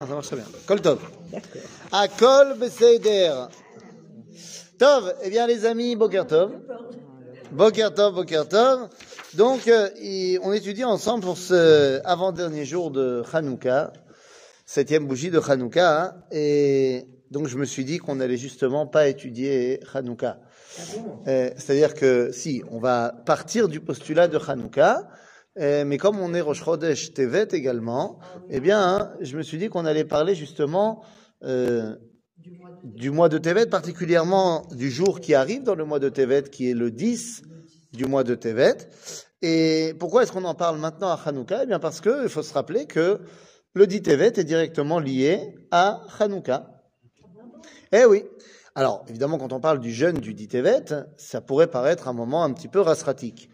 Ça marche très bien. Kol Tov. Akol Beseder. Tov, eh bien les amis, Boker Tov. Boker Tov, Boker Tov. Donc, euh, y- on étudie ensemble pour ce avant-dernier jour de Hanouka, septième bougie de Hanouka. hein. et donc, je me suis dit qu'on n'allait justement pas étudier Hanouka. Euh, C'est-à-dire que si, on va partir du postulat de Hanouka, euh, mais comme on est Rosh Chodesh Tevet également, eh bien, hein, je me suis dit qu'on allait parler justement euh, du mois de Tevet, particulièrement du jour qui arrive dans le mois de Tevet, qui est le 10 du mois de Tevet. Et pourquoi est-ce qu'on en parle maintenant à Hanouka? Eh bien, parce qu'il faut se rappeler que le 10 Tevet est directement lié à Hanouka. Eh oui. Alors, évidemment, quand on parle du jeûne du 10 Tevet, ça pourrait paraître un moment un petit peu rasratique.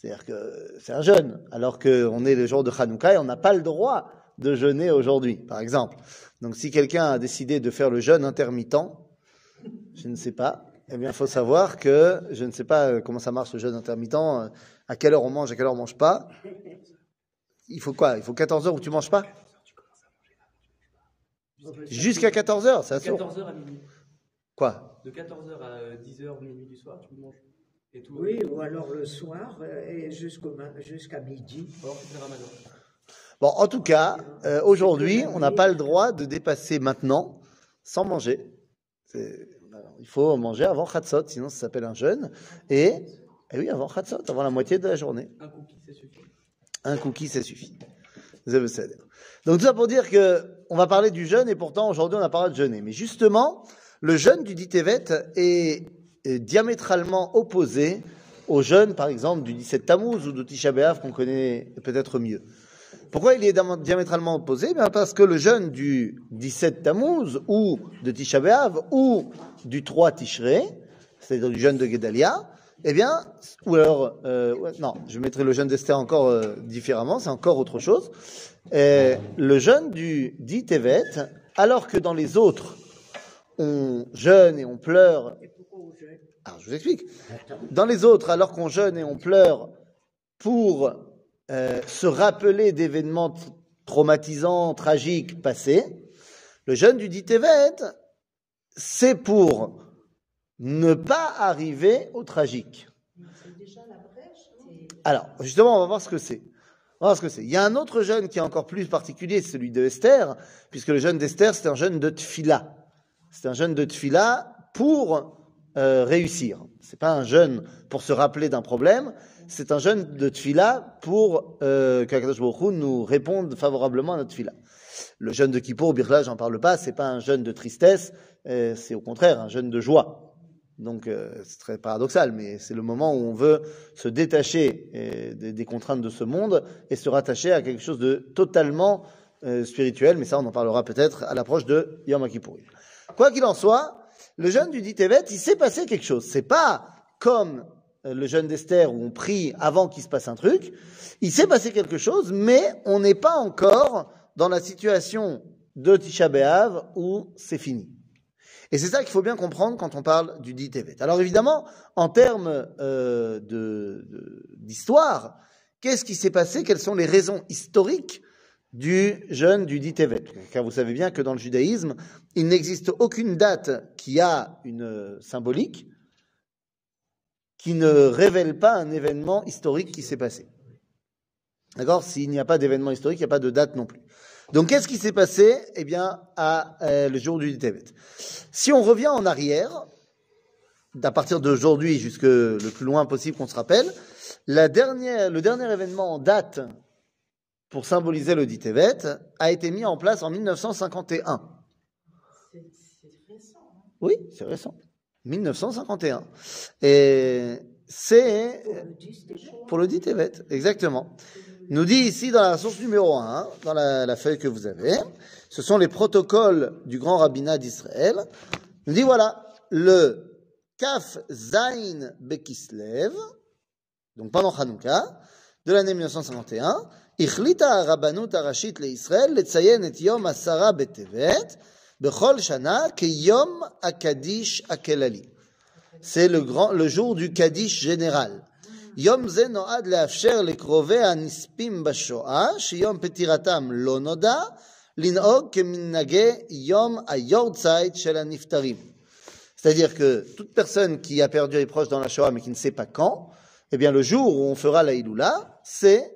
C'est-à-dire que c'est un jeûne, alors qu'on est le jour de Hanouka et on n'a pas le droit de jeûner aujourd'hui, par exemple. Donc, si quelqu'un a décidé de faire le jeûne intermittent, je ne sais pas, eh bien, il faut savoir que je ne sais pas euh, comment ça marche le jeûne intermittent, euh, à quelle heure on mange, à quelle heure on mange pas. Il faut quoi? Il faut 14 heures où tu manges pas? Jusqu'à 14 heures, ça se 14h à minuit. Quoi? De 14h à 10h, minuit du soir, tu manges. Et tout. Oui, ou alors le soir euh, et jusqu'au jusqu'à midi. Bon, en tout cas, euh, aujourd'hui, on n'a pas le droit de dépasser maintenant sans manger. Alors, Il faut manger avant Khatsot, sinon ça s'appelle un jeûne. Et, et oui, avant Khatsot, avant la moitié de la journée. Un cookie, ça suffit. Un cookie, ça suffit. Vous avez ça. Donc tout ça pour dire que on va parler du jeûne et pourtant aujourd'hui on a parlé de jeûner. Mais justement, le jeûne du dit Tevet est, est diamétralement opposé au jeûne, par exemple, du 17 Tammuz ou de Tisha qu'on connaît peut-être mieux. Pourquoi il est diam- diamétralement opposé? Ben Parce que le jeûne du 17 Tammuz ou de Tisha ou du 3 Tishrei, c'est-à-dire du jeûne de Gedalia, eh bien, ou alors, euh, non, je mettrai le jeûne d'Esther encore euh, différemment, c'est encore autre chose. Le jeûne du dit Tevet, alors que dans les autres, on jeûne et on pleure. Alors, je vous explique. Dans les autres, alors qu'on jeûne et on pleure pour euh, se rappeler d'événements tr- traumatisants, tragiques passés, le jeûne du dit Tevet, c'est pour ne pas arriver au tragique. Alors, justement, on va voir ce que c'est. On va voir ce que c'est. Il y a un autre jeûne qui est encore plus particulier, c'est celui de Esther, puisque le jeûne d'Esther, c'est un jeûne de tfila. C'est un jeûne de tfila pour euh, réussir. C'est pas un jeûne pour se rappeler d'un problème, c'est un jeûne de tfila pour euh, qu'Akadosh nous réponde favorablement à notre tfila. Le jeûne de Kippour, Birla, j'en parle pas, c'est pas un jeûne de tristesse, euh, c'est au contraire un jeûne de joie. Donc euh, c'est très paradoxal, mais c'est le moment où on veut se détacher euh, des, des contraintes de ce monde et se rattacher à quelque chose de totalement spirituel. Mais ça, on en parlera peut-être à l'approche de Yom Kippour. Quoi qu'il en soit, le jeûne du dit il s'est passé quelque chose. C'est pas comme euh, le jeûne d'Esther où on prie avant qu'il se passe un truc. Il s'est passé quelque chose, mais on n'est pas encore dans la situation de Tisha B'Av où c'est fini. Et c'est ça qu'il faut bien comprendre quand on parle du dit. Alors évidemment, en termes euh, d'histoire, qu'est-ce qui s'est passé? Quelles sont les raisons historiques du jeûne du dit Tevet Car vous savez bien que dans le judaïsme, il n'existe aucune date qui a une symbolique qui ne révèle pas un événement historique qui s'est passé. D'accord? S'il n'y a pas d'événement historique, il n'y a pas de date non plus. Donc, qu'est-ce qui s'est passé? Eh bien, à euh, le jour du Tevet. Si on revient en arrière, à partir d'aujourd'hui jusque le plus loin possible qu'on se rappelle, la dernière, le dernier événement en date pour symboliser le Tevet a été mis en place en 1951. Oui, c'est récent. 1951. Et c'est Le 10 déjà. pour le dit Tevet, exactement. Nous dit ici dans la source numéro 1, dans la, la feuille que vous avez, ce sont les protocoles du grand rabbinat d'Israël. Nous dit voilà, le Kaf Zain Bekislev, donc pendant Hanouka, de l'année 1951, החליטה הרבנות הראשית לישראל לציין את יום עשרה בטבת בכל שנה כיום הקדיש הכללי. C'est le, grand, le jour du Kaddish général. יום זה נועד לאפשר לקרובי הנספים בשואה, שיום פטירתם לא נודע, l'inog keminage yom ayordzaït shel haniftarim. C'est-à-dire que toute personne qui a perdu les proches dans la Shoah mais qui ne sait pas quand, eh bien le jour où on fera la Iloula, c'est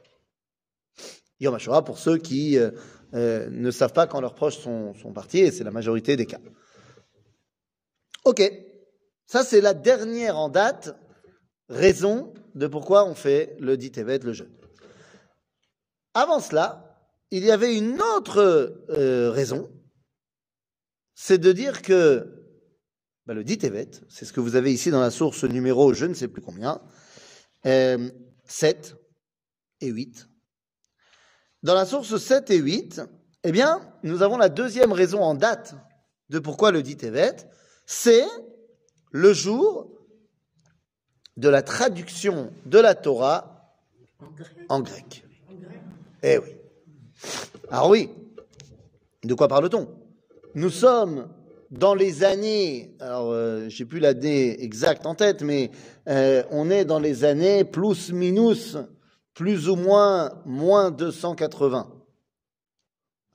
Yom HaShoah pour ceux qui euh, euh, ne savent pas quand leurs proches sont, sont partis, et c'est la majorité des cas. Ok, ça c'est la dernière en date raison de pourquoi on fait le dit Tevet, le jeûne. Avant cela, il y avait une autre euh, raison, c'est de dire que bah, le dit Tevet, c'est ce que vous avez ici dans la source numéro je ne sais plus combien, euh, 7 et 8. Dans la source 7 et 8, eh bien, nous avons la deuxième raison en date de pourquoi le dit Tevet, c'est le jour de la traduction de la Torah en grec. Eh oui. Alors oui, de quoi parle-t-on? Nous sommes dans les années, alors euh, j'ai plus l'année exacte en tête, mais euh, on est dans les années plus minus, plus ou moins moins 280.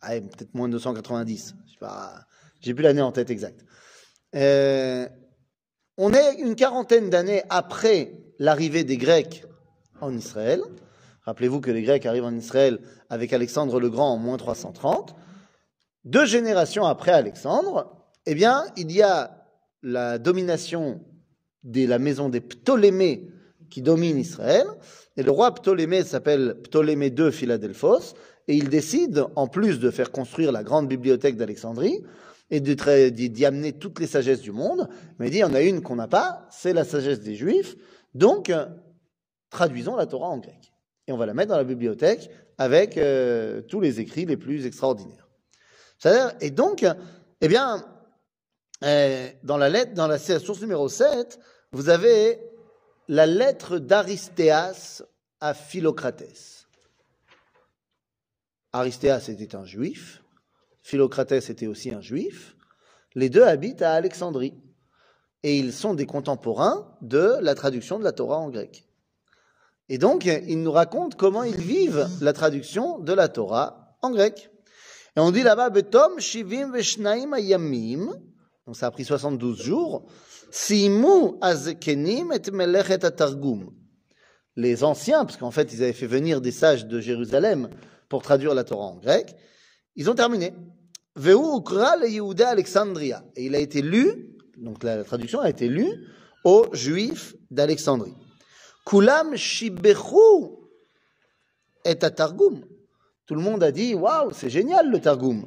Ah, peut-être moins 290. Je sais pas, j'ai plus l'année en tête exacte. Euh, on est une quarantaine d'années après l'arrivée des Grecs en Israël. Rappelez-vous que les Grecs arrivent en Israël avec Alexandre le Grand en moins 330. Deux générations après Alexandre, eh bien, il y a la domination de la maison des Ptolémées qui domine Israël. Et le roi Ptolémée s'appelle Ptolémée II Philadelphos. Et il décide, en plus de faire construire la grande bibliothèque d'Alexandrie, et d'y amener toutes les sagesses du monde, mais il dit, il y en a une qu'on n'a pas, c'est la sagesse des Juifs, donc traduisons la Torah en grec. Et on va la mettre dans la bibliothèque avec euh, tous les écrits les plus extraordinaires. Et donc, eh bien, euh, dans la lettre, dans la source numéro 7, vous avez la lettre d'Aristéas à Philocratès. Aristéas était un juif, Philocratès était aussi un juif. Les deux habitent à Alexandrie. Et ils sont des contemporains de la traduction de la Torah en grec. Et donc, ils nous racontent comment ils vivent la traduction de la Torah en grec. Et on dit là-bas, Betom shivim veshnaim ayamim. Ça a pris 72 jours. Simu azkenim et melechet. Les anciens, parce qu'en fait, ils avaient fait venir des sages de Jérusalem pour traduire la Torah en grec, ils ont terminé. Et il a été lu, donc la traduction a été lue aux Juifs d'Alexandrie. Kulam shibechu et. Tout le monde a dit, waouh, c'est génial le targum.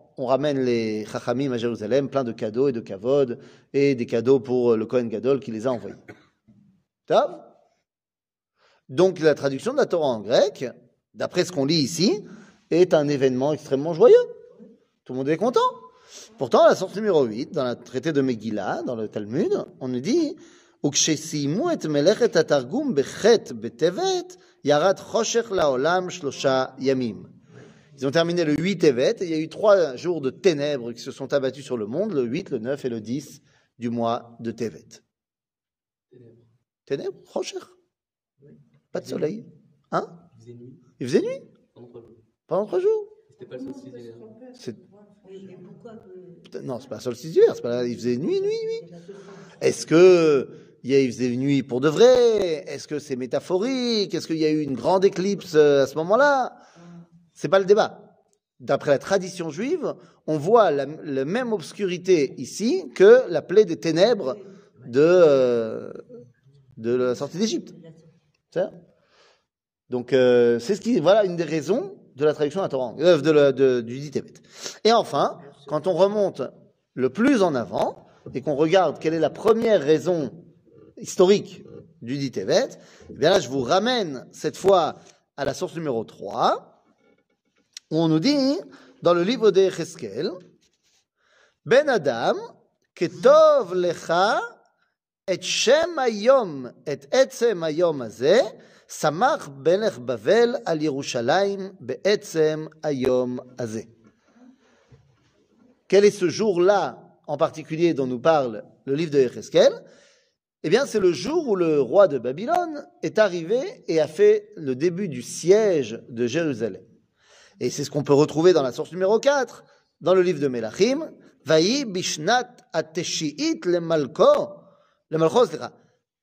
on ramène les Chachamim à Jérusalem, plein de cadeaux et de kavod, et des cadeaux pour le Kohen Gadol qui les a envoyés. Donc la traduction de la Torah en grec, d'après ce qu'on lit ici, est un événement extrêmement joyeux. Tout le monde est content. Pourtant, la source numéro 8, dans le traité de Megillah, dans le Talmud, on nous dit Ils ont terminé le 8 Tevet, et il y a eu trois jours de ténèbres qui se sont abattus sur le monde, le 8, le 9 et le 10 du mois de Tevet. Ténèbres, Rocher, Pas de soleil. Hein? Il faisait nuit? Il faisait nuit pendant trois jours. pendant trois jours. C'était pas le solstice d'hiver. Non, c'est pas solstice d'hiver, c'est pas il faisait nuit, nuit, nuit. Est-ce que il y a- il faisait nuit pour de vrai? Est-ce que c'est métaphorique? Est-ce qu'il y a eu une grande éclipse euh, à ce moment-là? C'est pas le débat. D'après la tradition juive, on voit la, même obscurité ici que la plaie des ténèbres de, euh, la sortie d'Égypte. Donc, euh, c'est ce qui, voilà, une des raisons de la traduction d'un Torah, euh, de la- de- du. Et enfin, quand on remonte le plus en avant et qu'on regarde quelle est la première raison historique du dit Tébet, eh bien là, je vous ramène cette fois à la source numéro 3, où on nous dit dans le livre de Cheskel, Ben Adam, Ketov lecha et Shem ayom et Etzem Hayom Azeh, Samach Belech Bavel al Yerushalayim, Be'etzem Ayom Azeh. Quel est ce jour-là en particulier dont nous parle le livre de Echeskel Eh bien, c'est le jour où le roi de Babylone est arrivé et a fait le début du siège de Jérusalem. Et c'est ce qu'on peut retrouver dans la source numéro 4, dans le livre de Melachim. Vayi bishnat ateshiit le malko, le malcho,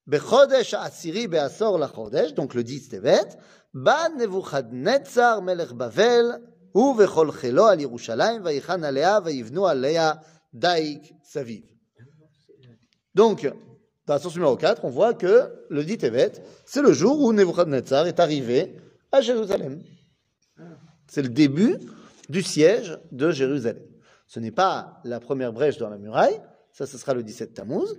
Bechodesh asiri beasor lachodesh, donc le 10 Tevet, ba nevuchadnetzar melech Bavel, ou vechol chelo al Yerushalayim, vaïchan alea, vaïvnu alea, daik saviv. Donc, dans la source numéro 4, on voit que le dit Tevet, c'est le jour où Nebuchadnezzar est arrivé à Jérusalem. C'est le début du siège de Jérusalem. Ce n'est pas la première brèche dans la muraille, ça ce sera le 17 Tammuz,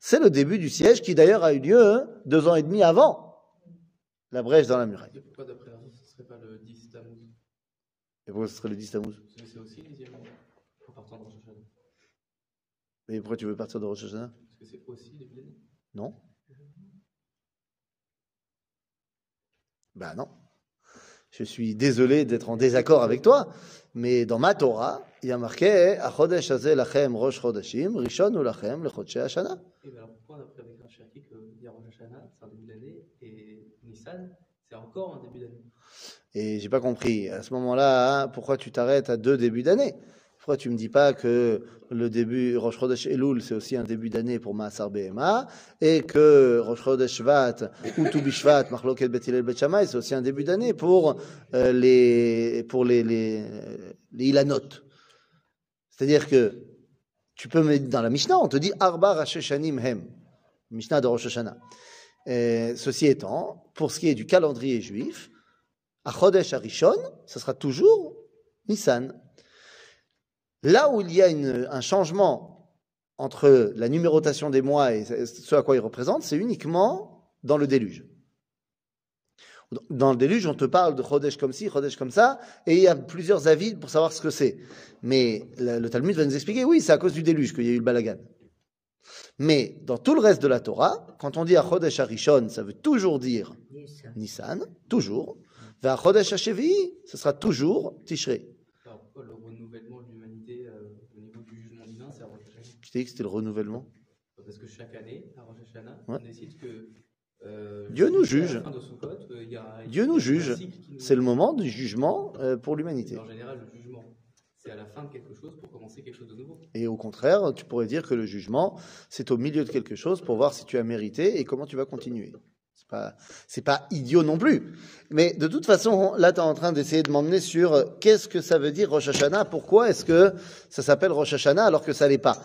c'est le début du siège qui d'ailleurs a eu lieu hein, deux ans et demi avant la brèche dans la muraille. Et pourquoi d'après l'argent, ce serait pas le 10 Tammuz? Et pourquoi ce serait le 10 Tammuz? Parce que c'est aussi le dixième mois. En partant de Rosh Hashanah. Et pourquoi tu veux partir de Rosh Hashanah? Parce que c'est aussi le. Non Ben non. Je suis désolé d'être en désaccord avec toi, mais dans ma Torah, il y a marqué Achodesh hazeh lachem rosh chodashim, rishon u lachem lechodshei hashana. Et ben alors pourquoi d'après avec un Cherki que dire Rosh Hashanah, c'est un début d'année, et Nissan, c'est encore un début d'année? Et j'ai pas compris. À ce moment-là, pourquoi tu t'arrêtes à deux débuts d'année? Pourquoi tu me dis pas que le début Rosh Chodesh Elul c'est aussi un début d'année pour Maasar Behema et que Rosh Chodesh Shvat ou Tu Bishvat Machloket Bet Hillel Bet Shammai c'est aussi un début d'année pour euh, les pour les Ilanot. C'est-à-dire que tu peux mettre dans la Mishnah, on te dit Arba Rasheshanim Hem, Mishnah de Rosh Hashanah. Ceci étant, pour ce qui est du calendrier juif, à Chodesh Arishon, ce sera toujours Nissan. Là où il y a une- un changement entre la numérotation des mois et ce à quoi ils représentent, c'est uniquement dans le déluge. Dans le déluge, on te parle de Chodesh comme ci, Chodesh comme ça, et il y a plusieurs avis pour savoir ce que c'est. Mais le, le Talmud va nous expliquer, oui, c'est à cause du déluge qu'il y a eu le balagan. Mais dans tout le reste de la Torah, quand on dit à Chodesh Arishon, ça veut toujours dire Nissan, toujours. Vers Chodesh HaShevi'i, ce sera toujours Tishrei. Alors pourquoi le renouvellement de l'humanité euh, au niveau du jugement divin, c'est à Rosh Hashanah Je t'ai dit que c'était le renouvellement. Parce que chaque année, à Rosh Hashanah, Ouais. on décide que. euh, Dieu nous juge. euh, il y a- Dieu nous juge. nous- C'est le moment du jugement euh, pour l'humanité. En général, le jugement, c'est à la fin de quelque chose pour commencer quelque chose de nouveau. Et au contraire, tu pourrais dire que le jugement, c'est au milieu de quelque chose pour voir si tu as mérité et comment tu vas continuer. C'est pas, c'est pas idiot non plus. Mais de toute façon, là, tu es en train d'essayer de m'emmener sur qu'est-ce que ça veut dire Rosh Hashanah? Pourquoi est-ce que ça s'appelle Rosh Hashanah alors que ça l'est pas?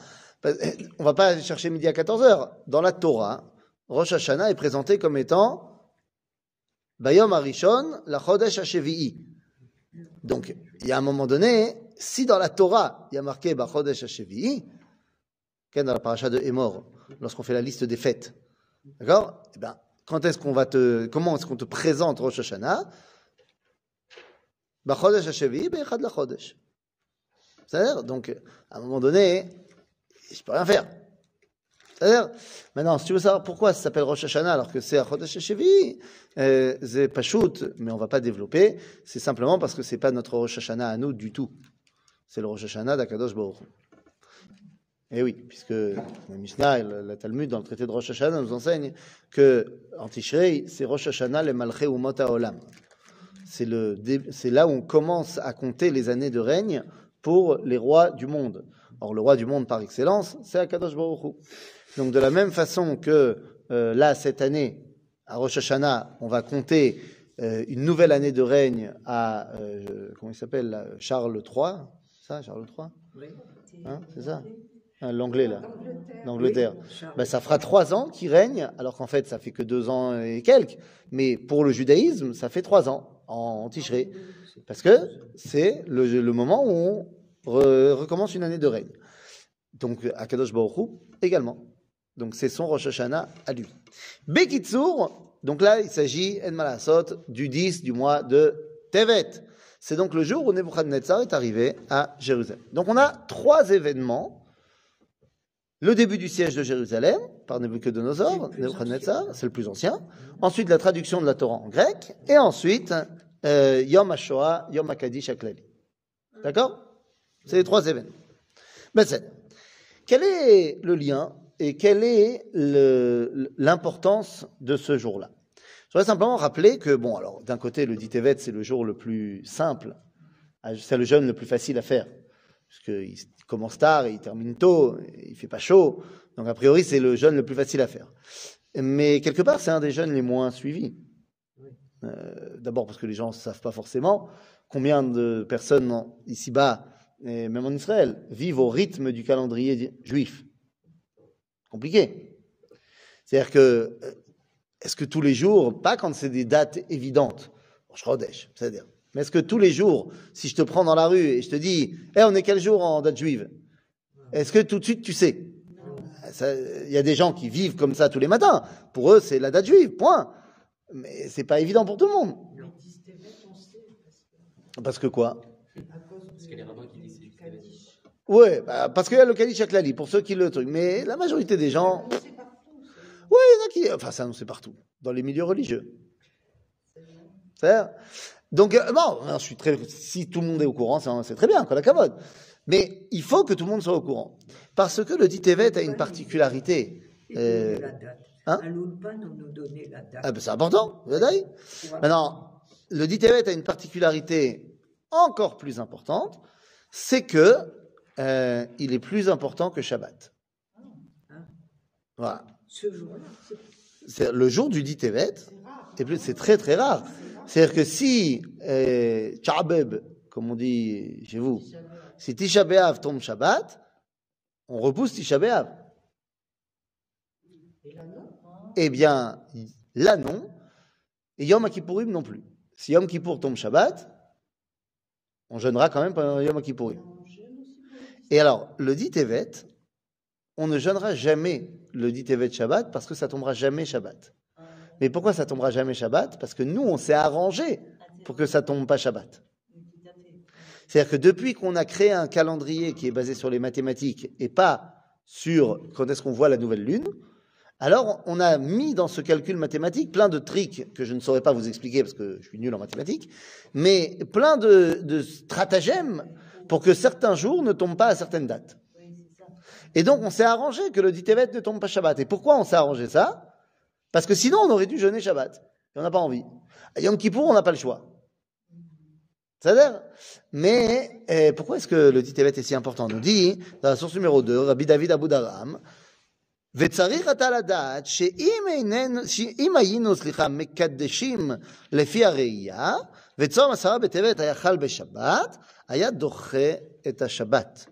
On va pas chercher midi à 14 heures. Dans la Torah, Rosh Hashanah est présenté comme étant Bayom Arishon, la Chodesh HaShevi'i. Donc, il y a un moment donné, si dans la Torah, il y a marqué Bachodesh HaShevi'i, qu'est dans la paracha de Emor, lorsqu'on fait la liste des fêtes, d'accord? Eh ben, quand est-ce qu'on va te, comment est-ce qu'on te présente Rosh Hashanah? HaShevi'i, Bechad la Chodesh. C'est-à-dire, donc, à un moment donné, je peux rien faire. C'est-à-dire, maintenant, si tu veux savoir pourquoi ça s'appelle Rosh Hashanah alors que c'est à Chodesh HaShevi'i, euh, c'est pas shoot, mais on va pas développer. C'est simplement parce que c'est pas notre Rosh Hashanah à nous du tout. C'est le Rosh Hashanah d'Akadosh Baruch. Et oui, puisque la Mishnah et la, Talmud dans le traité de Rosh Hashanah nous enseignent que en Tishrei, c'est Rosh Hashanah le Malché ou Mota Olam. C'est là où on commence à compter les années de règne pour les rois du monde. Or, le roi du monde par excellence, c'est Akadosh Baruch Hu. Donc, de la même façon que euh, là, cette année, à Rosh Hashanah, on va compter euh, une nouvelle année de règne à, euh, comment il s'appelle, Charles III, ça, Charles III Oui. Hein, c'est ça Hein, L'anglais, là, l'Angleterre. Oui. Ben, ça fera trois ans qu'il règne, alors qu'en fait, ça fait que deux ans et quelques. Mais pour le judaïsme, ça fait trois ans en Tishrei. Parce que c'est le, le moment où on re- recommence une année de règne. Donc, Akadosh Baruch Hu également. Donc, c'est son Rosh Hashanah à lui. Bekitsour, donc là, il s'agit, En Malasot, du 10 du mois de Tevet. C'est donc le jour où Nebuchadnezzar est arrivé à Jérusalem. Donc, on a trois événements. Le début du siège de Jérusalem par Nebuchadnezzar, c'est le plus ancien. Ensuite, la traduction de la Torah en grec. Et ensuite, euh, Yom HaShoah, Yom HaKadish HaKlali. D'accord? C'est les trois événements. C'est- quel est le lien et quelle est l'importance de ce jour-là? Je voudrais simplement rappeler que, bon, alors, d'un côté, le dit Tevet, c'est le jour le plus simple, c'est le jeûne le plus facile à faire, puisqu'il commence tard et il termine tôt, et il fait pas chaud, donc a priori, c'est le jeûne le plus facile à faire. Mais quelque part, c'est un des jeûnes les moins suivis. Euh, D'abord parce que les gens ne savent pas forcément combien de personnes ici-bas, et même en Israël, vivent au rythme du calendrier juif. Compliqué. C'est-à-dire que, euh, est-ce que tous les jours, pas quand c'est des dates évidentes, bon, je Chodesh, c'est-à-dire, mais est-ce que tous les jours, si je te prends dans la rue et je te dis, Eh, on est quel jour en date juive? Est-ce que tout de suite tu sais? Il y a des gens qui vivent comme ça tous les matins. Pour eux, c'est la date juive, point. Mais c'est pas évident pour tout le monde. Parce que quoi? Parce a les rabbins qui disent c'est juste Tevet. Ouais, bah, parce qu'il y a le Kadish Aklali, pour ceux qui le truc. Mais la majorité des gens. Oui, il y en a qui. Enfin, c'est annoncé partout, dans les milieux religieux. C'est Donc, euh, bon, je suis très. Si tout le monde est au courant, c'est c'est très bien, quoi, la cavode. Mais il faut que tout le monde soit au courant. Parce que le dit a une particularité. Euh, hein. Ah, ben, c'est important, Maintenant, le dit a une particularité encore plus importante, c'est que euh, il est plus important que Shabbat. Voilà. Ce jour-là, le jour du dit Tevet, c'est très très rare. C'est-à-dire que si euh, comme on dit chez vous, si Tisha B'Av tombe Shabbat, on repousse Tisha B'Av. Eh bien, là non, et Yom Kippourim non plus. Si Yom Kippour tombe Shabbat, on jeûnera quand même pendant Yom Kippourim. Et alors, le dit Tevet, on ne jeûnera jamais le dit Tevet Shabbat parce que ça tombera jamais Shabbat. Mais pourquoi ça tombera jamais Shabbat? Parce que nous, on s'est arrangé pour que ça tombe pas Shabbat. C'est-à-dire que depuis qu'on a créé un calendrier qui est basé sur les mathématiques et pas sur quand est-ce qu'on voit la nouvelle lune, alors on a mis dans ce calcul mathématique plein de tricks que je ne saurais pas vous expliquer parce que je suis nul en mathématiques, mais plein de, de stratagèmes pour que certains jours ne tombent pas à certaines dates. Et donc on s'est arrangé que le dit Tevet ne tombe pas Shabbat. Et pourquoi on s'est arrangé ça Parce que sinon on aurait dû jeûner Shabbat. Et on n'a pas envie. À Yom Kippour, on n'a pas le choix. C'est-à-dire, mais euh, pourquoi est-ce que le dit Tevet est si important On nous dit, dans la source numéro 2, Rabbi David Abu Daram, וצריך אתה לדעת שאם איננו, שאם היינו, סליחה, מקדשים לפי הראייה, וצום עשרה בטבת היה חל בשבת, היה דוחה את השבת.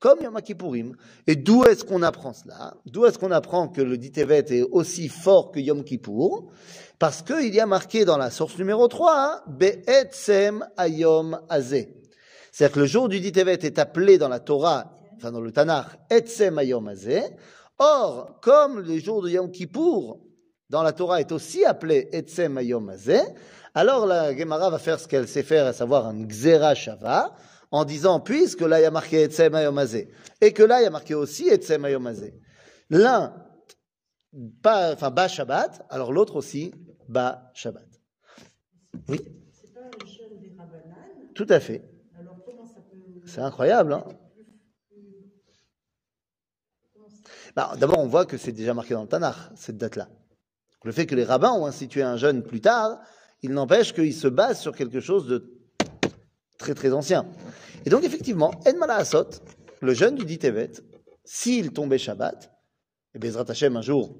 Comme Yom Kippourim. Et d'où est-ce qu'on apprend cela D'où est-ce qu'on apprend que le dit Tevet est aussi fort que Yom Kippour Parce qu'il y a marqué dans la source numéro 3, hein, Be'etzem Ayom Azeh. C'est-à-dire que le jour du dit Tevet est appelé dans la Torah, enfin dans le Tanakh, Etzem Ayom Azeh. Or, comme le jour de Yom Kippour, dans la Torah, est aussi appelé Etzem Ayom Azeh, alors la Gemara va faire ce qu'elle sait faire, à savoir un Xera Shava, en disant, puisque là il y a marqué Etzem Ayom Azeh, et que là il y a marqué aussi Etzem Ayom Azeh. L'un, enfin, Ba Shabbat, alors l'autre aussi, Ba Shabbat. Oui, pas des tout à fait. C'est incroyable, hein Bah, D'abord, on voit que c'est déjà marqué dans le Tanakh, cette date-là. Le fait que les rabbins ont institué un jeûne plus tard, il n'empêche qu'ils se basent sur quelque chose de très très ancien. Et donc, effectivement, En Malaasot, le jeûne du dit Tevet, s'il tombait Shabbat, et Bezrat Hashem, un jour,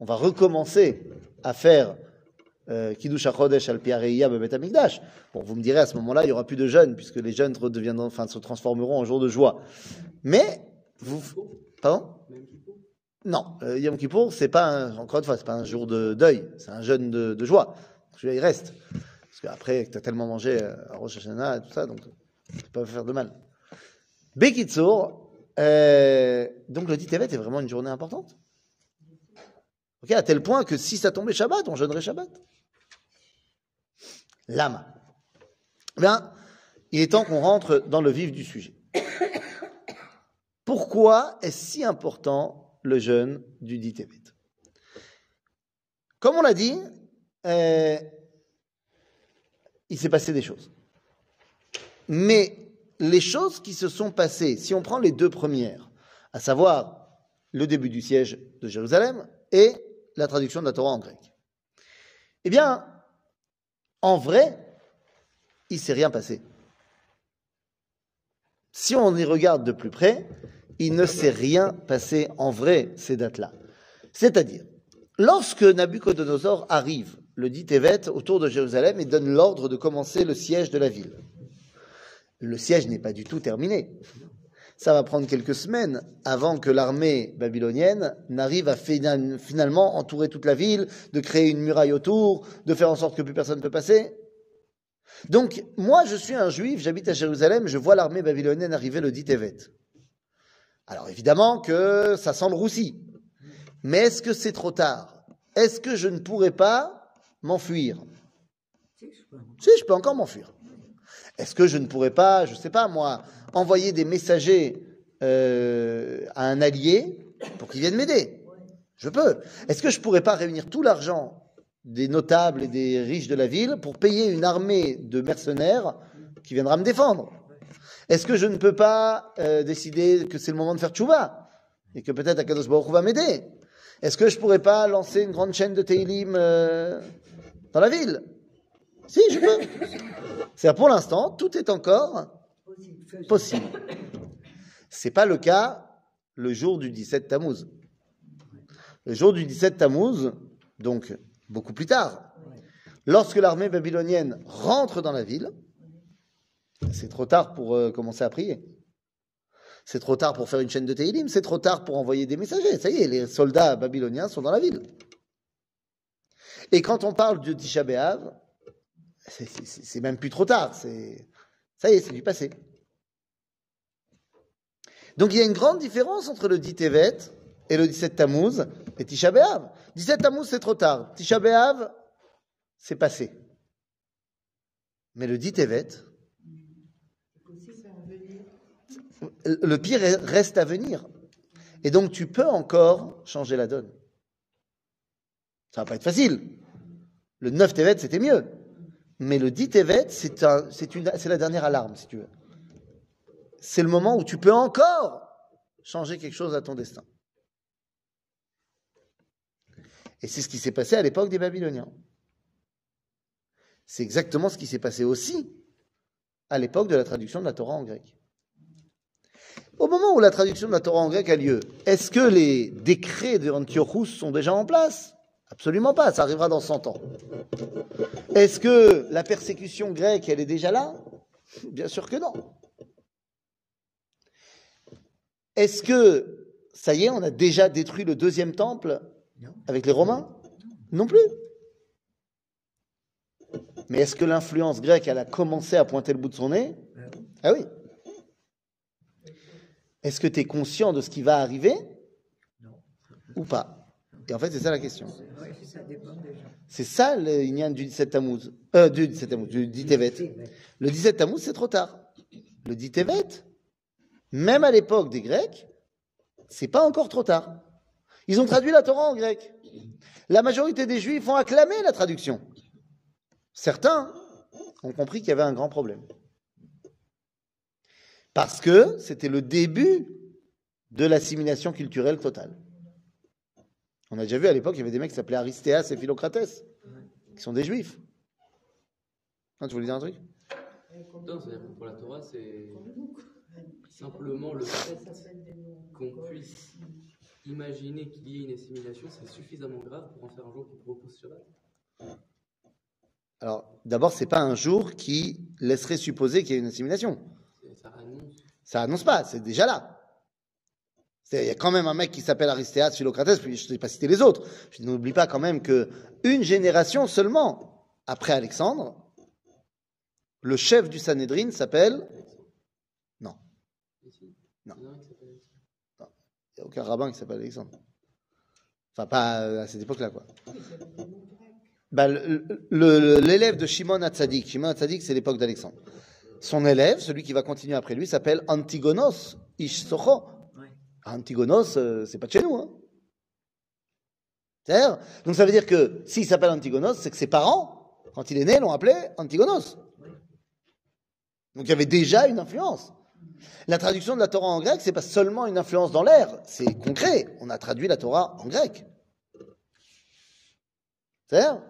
on va recommencer à faire euh, Kiddush HaChodesh al Piareia Bebet Amikdash. Bon, vous me direz, à ce moment-là, il n'y aura plus de jeûne, puisque les jeûnes redeviendront, enfin, se transformeront en jour de joie. Mais, vous, pardon? Non, euh, Yom Kippour, c'est pas encore une fois, c'est pas un jour de deuil, c'est un jeûne de joie. Celui-là, il reste. Parce qu'après, tu as tellement mangé euh, à Rosh Hashanah et tout ça, donc ça peut pas faire de mal. Bekitsour, euh, donc le dit Tevet est vraiment une journée importante. Ok, à tel point que si ça tombait Shabbat, on jeûnerait Shabbat. Lama. Eh Bien, il est temps qu'on rentre dans le vif du sujet. Pourquoi est si important le jeûne du dit Tevet? Comme on l'a dit, euh, il s'est passé des choses. Mais les choses qui se sont passées, si on prend les deux premières, à savoir le début du siège de Jérusalem et la traduction de la Torah en grec, eh bien, en vrai, il s'est rien passé. Si on y regarde de plus près, il ne s'est rien passé en vrai ces dates-là. C'est-à-dire, lorsque Nabucodonosor arrive, le dit Tevet, autour de Jérusalem et donne l'ordre de commencer le siège de la ville. Le siège n'est pas du tout terminé. Ça va prendre quelques semaines avant que l'armée babylonienne n'arrive à fina- finalement entourer toute la ville, de créer une muraille autour, de faire en sorte que plus personne ne peut passer. Donc, moi, je suis un juif, j'habite à Jérusalem, je vois l'armée babylonienne arriver le dit Tevet. Alors évidemment que ça sent le roussi. Mais est-ce que c'est trop tard? Est-ce que je ne pourrais pas m'enfuir Si, je peux. Si, je peux encore m'enfuir. Est-ce que je ne pourrais pas, je ne sais pas moi, envoyer des messagers euh, à un allié pour qu'il vienne m'aider? Je peux. Est-ce que je ne pourrais pas réunir tout l'argent des notables et des riches de la ville pour payer une armée de mercenaires qui viendra me défendre? Est-ce que je ne peux pas euh, décider que c'est le moment de faire tchouva et que peut-être Akadosh Baruch Hu va m'aider? Est-ce que je pourrais pas lancer une grande chaîne de Teilim euh, la ville Si, je peux. C'est pour l'instant, tout est encore Possible. C'est pas le cas le jour du 17 Tammuz. Le jour du 17 Tammuz, donc beaucoup plus tard, lorsque l'armée babylonienne rentre dans la ville, c'est trop tard pour euh, commencer à prier. C'est trop tard pour faire une chaîne de Teilim, c'est trop tard pour envoyer des messagers. Ça y est, les soldats babyloniens sont dans la ville. Et quand on parle de Tisha B'Av, c'est- même plus trop tard. Ça y est, c'est du passé. Donc il y a une grande différence entre le 10 Tevet et le 17 Tammuz et Tisha B'Av. 17 Tammuz, c'est trop tard. Tisha B'Av, c'est passé. Mais le 10 Tevet, le pire est- reste à venir. Et donc tu peux encore changer la donne. Ça va pas être facile. Le 9 Tevet, c'était mieux. Mais le 10 Tevet, c'est un- la dernière alarme, si tu veux. C'est le moment où tu peux encore changer quelque chose à ton destin. Et c'est ce qui s'est passé à l'époque des Babyloniens. C'est exactement ce qui s'est passé aussi à l'époque de la traduction de la Torah en grec. Au moment où la traduction de la Torah en grec a lieu, est-ce que les décrets de Antiochus sont déjà en place? Absolument pas, ça arrivera dans 100 ans. Est-ce que la persécution grecque, elle est déjà là? Bien sûr que non. Est-ce que, ça y est, on a déjà détruit le deuxième temple avec les Romains? Non plus. Mais est-ce que l'influence grecque, elle a commencé à pointer le bout de son nez? Ah oui. Ah oui. Est-ce que tu es conscient de ce qui va arriver? Non. ou pas? Et en fait, c'est ça la question. C'est ça le Inyan du 17 Tammuz. Euh, du 17 Tammuz, du 10 Tevet. Le 17 Tammuz, c'est trop tard. Le 10 Tevet, même à l'époque des Grecs, c'est pas encore trop tard. Ils ont traduit la Torah en grec. La majorité des Juifs ont acclamé la traduction. Certains ont compris qu'il y avait un grand problème. Parce que c'était le début de l'assimilation culturelle totale. On a déjà vu à l'époque, il y avait des mecs qui s'appelaient Aristéas et Philocrates, qui sont des juifs. Ah, tu voulais dire un truc? Non, c'est-à-dire que pour la Torah, c'est simplement le fait qu'on puisse imaginer qu'il y ait une assimilation, c'est suffisamment grave pour en faire un jour qui repousse Shabbat. Alors, d'abord, c'est pas un jour qui laisserait supposer qu'il y a une assimilation. Ça annonce. Ça annonce pas, c'est déjà là. Il y a quand même un mec qui s'appelle Aristéas, Philocrates, puis je ne vais pas citer les autres. Je n'oublie pas quand même que une génération seulement après Alexandre, le chef du Sanhédrin s'appelle. Non. Non. Il n'y a aucun rabbin qui s'appelle Alexandre. Enfin, pas à cette époque-là, quoi. Bah, L'élève de Shimon Hatzadik, Shimon Hatzadik, c'est l'époque d'Alexandre. Son élève, celui qui va continuer après lui, s'appelle Antigonos Ish Socho. Ouais. Antigonos, euh, c'est pas de chez nous. Hein. C'est-à-dire, Donc ça veut dire que s'il s'appelle Antigonos, c'est que ses parents, quand il est né, l'ont appelé Antigonos. Donc il y avait déjà une influence. La traduction de la Torah en grec, c'est pas seulement une influence dans l'air, c'est concret. On a traduit la Torah en grec. C'est-à-dire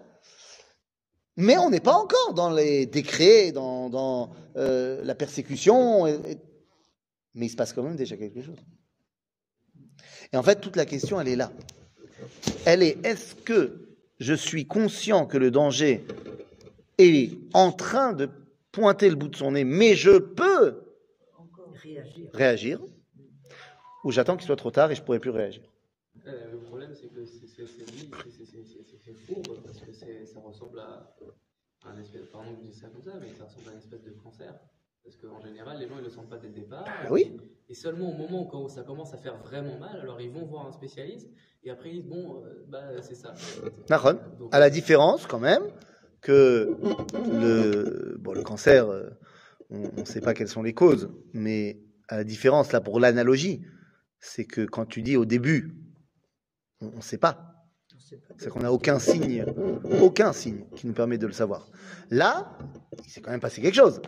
Mais on n'est pas encore dans les décrets, dans, euh, la persécution. Mais il se passe quand même déjà quelque chose. Et en fait, toute la question, elle est là. Elle est est-ce que je suis conscient que le danger est en train de pointer le bout de son nez, mais je peux Réagir. réagir, ou j'attends qu'il soit trop tard et je ne pourrai plus réagir? Euh, le problème, c'est que c'est fourbe, parce que ça ressemble à un espèce, pardon je dis ça comme ça, mais ça ressemble à une espèce de cancer. Parce qu'en général, les gens, ils le sentent pas dès le départ. Ah oui. Et seulement au moment où ça commence à faire vraiment mal, alors ils vont voir un spécialiste, et après ils disent, bon, euh, bah, c'est ça. Donc, À la différence, quand même, que le, bon, le cancer, euh, on ne sait pas quelles sont les causes, mais à la différence, là, pour l'analogie, c'est que quand tu dis au début, on ne sait pas. C'est qu'on n'a aucun signe, aucun signe qui nous permet de le savoir. Là, il s'est quand même passé quelque chose.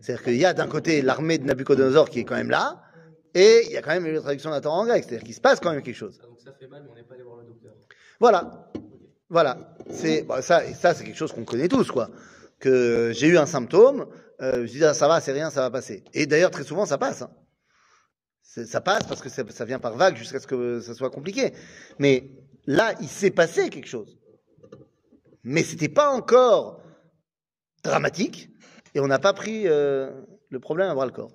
C'est-à-dire qu'il y a d'un côté l'armée de Nabucodonosor qui est quand même là, et il y a quand même une traduction de la Torah en grec. C'est-à-dire qu'il se passe quand même quelque chose. Ah, donc ça fait mal, mais on n'est pas allé voir le docteur. Voilà. Voilà. C'est bon, ça, et ça c'est quelque chose qu'on connaît tous, quoi. Que j'ai eu un symptôme, euh, je dis ah, ça va, c'est rien, ça va passer. Et d'ailleurs très souvent ça passe. hein. Ça passe parce que ça, ça vient par vague jusqu'à ce que ça soit compliqué. Mais là, il s'est passé quelque chose. Mais c'était pas encore dramatique et on n'a pas pris euh, le problème à bras le corps.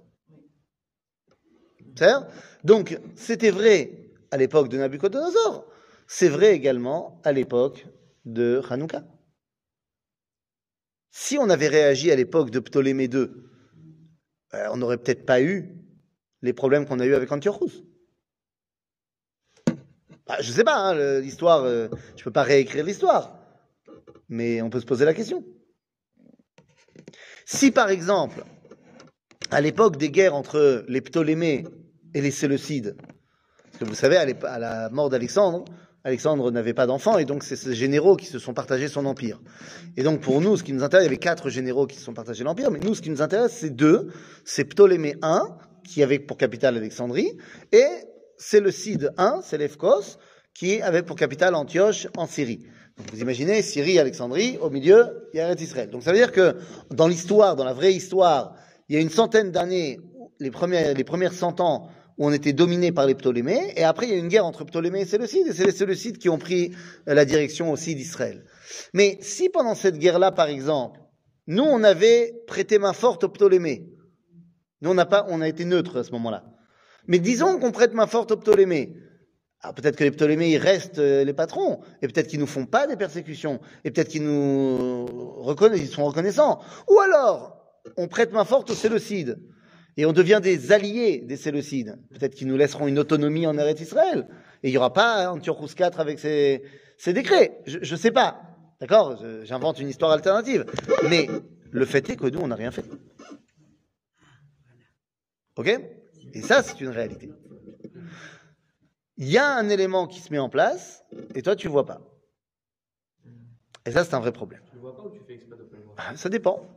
Donc c'était vrai à l'époque de Nabucodonosor. C'est vrai également à l'époque de Hanouka. Si on avait réagi à l'époque de Ptolémée II, euh, on n'aurait peut-être pas eu les problèmes qu'on a eu avec Antiochus. Bah, je sais pas, hein, l'histoire, euh, je peux pas réécrire l'histoire, mais on peut se poser la question. Si par exemple, à l'époque des guerres entre les Ptolémées et les Séleucides, parce que vous savez, à la mort d'Alexandre, Alexandre n'avait pas d'enfants et donc c'est ces généraux qui se sont partagés son empire. Et donc pour nous, ce qui nous intéresse, il y avait quatre généraux qui se sont partagés l'empire, mais nous, ce qui nous intéresse, c'est deux. C'est Ptolémée I, qui avait pour capitale Alexandrie, et Séleucide I, Séleucos, qui avait pour capitale Antioche en Syrie. Donc vous imaginez, Syrie, Alexandrie, au milieu, il y a Israël. Donc ça veut dire que dans l'histoire, dans la vraie histoire, il y a une centaine d'années, les premières, les premières cent ans, où on était dominé par les Ptolémées, et après il y a une guerre entre Ptolémée et Séleucide, et c'est les Séleucides qui ont pris euh, la direction aussi d'Israël. Mais si pendant cette guerre-là, par exemple, nous on avait prêté main forte aux Ptolémées, nous on n'a pas, on a été neutre à ce moment-là. Mais disons qu'on prête main forte aux Ptolémées. Alors peut-être que les Ptolémées ils restent euh, les patrons, et peut-être qu'ils nous font pas des persécutions, et peut-être qu'ils nous reconnaissent, ils sont reconnaissants. Ou alors on prête main forte aux Séleucides et on devient des alliés des Séleucides. Peut-être qu'ils nous laisseront une autonomie en Eretz Israël. Et il n'y aura pas Antiochus IV avec ses, ses décrets. Je ne sais pas. D'accord? J'invente une histoire alternative. Mais le fait est que nous, on n'a rien fait. OK? Et ça, c'est une réalité. Il y a un élément qui se met en place et toi, tu ne vois pas. Et ça, c'est un vrai problème. Tu le vois pas ou tu fais exprès de pas le voir? Ah, Ça dépend.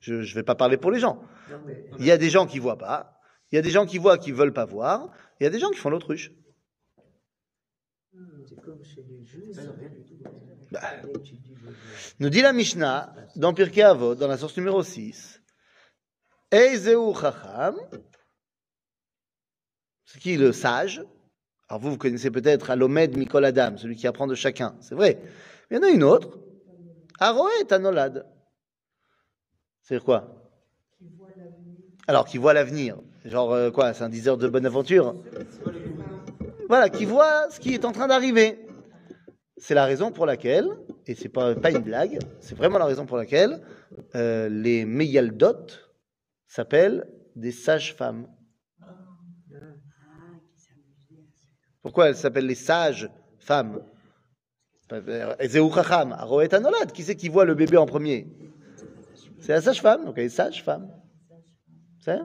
Je ne vais pas parler pour les gens. Non, mais Il y a des gens qui voient pas. Il y a des gens qui voient qui veulent pas voir. Il y a des gens qui font l'autruche. c'est comme chez les Ça, rien du tout. Bah, nous dit la Mishnah, dans Pirkei Avot, dans la source numéro 6, Eizeu Chacham, c'est qui le sage Alors vous, vous connaissez peut-être Alomed Mikol Adam, celui qui apprend de chacun, c'est vrai. Mais il y en a une autre, Aroet Anolad. C'est quoi? Alors, qui voit l'avenir. Genre, euh, quoi, c'est un diseur de bonne aventure Voilà, qui voit ce qui est en train d'arriver. C'est la raison pour laquelle, et c'est pas, pas une blague, c'est vraiment la raison pour laquelle euh, les Meyaldot s'appellent des sages-femmes. Pourquoi elles s'appellent les Aroet Anolad, qui c'est qui voit le bébé en premier? C'est la sage-femme, donc elle est sage-femme. C'est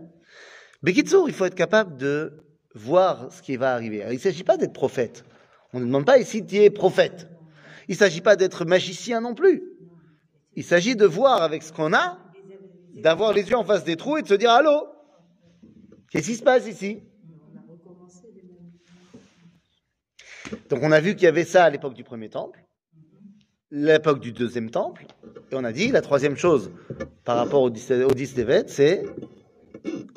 il faut être capable de voir ce qui va arriver. Il ne s'agit pas d'être prophète. On ne demande pas ici tu es prophète. Il ne s'agit pas d'être magicien non plus. Il s'agit de voir avec ce qu'on a, d'avoir les yeux en face des trous et de se dire Allô? Qu'est-ce qui se passe ici? Donc on a vu qu'il y avait ça à l'époque du premier temple, l'époque du deuxième temple, et on a dit la troisième chose par rapport au 10 au 10 Tevet, c'est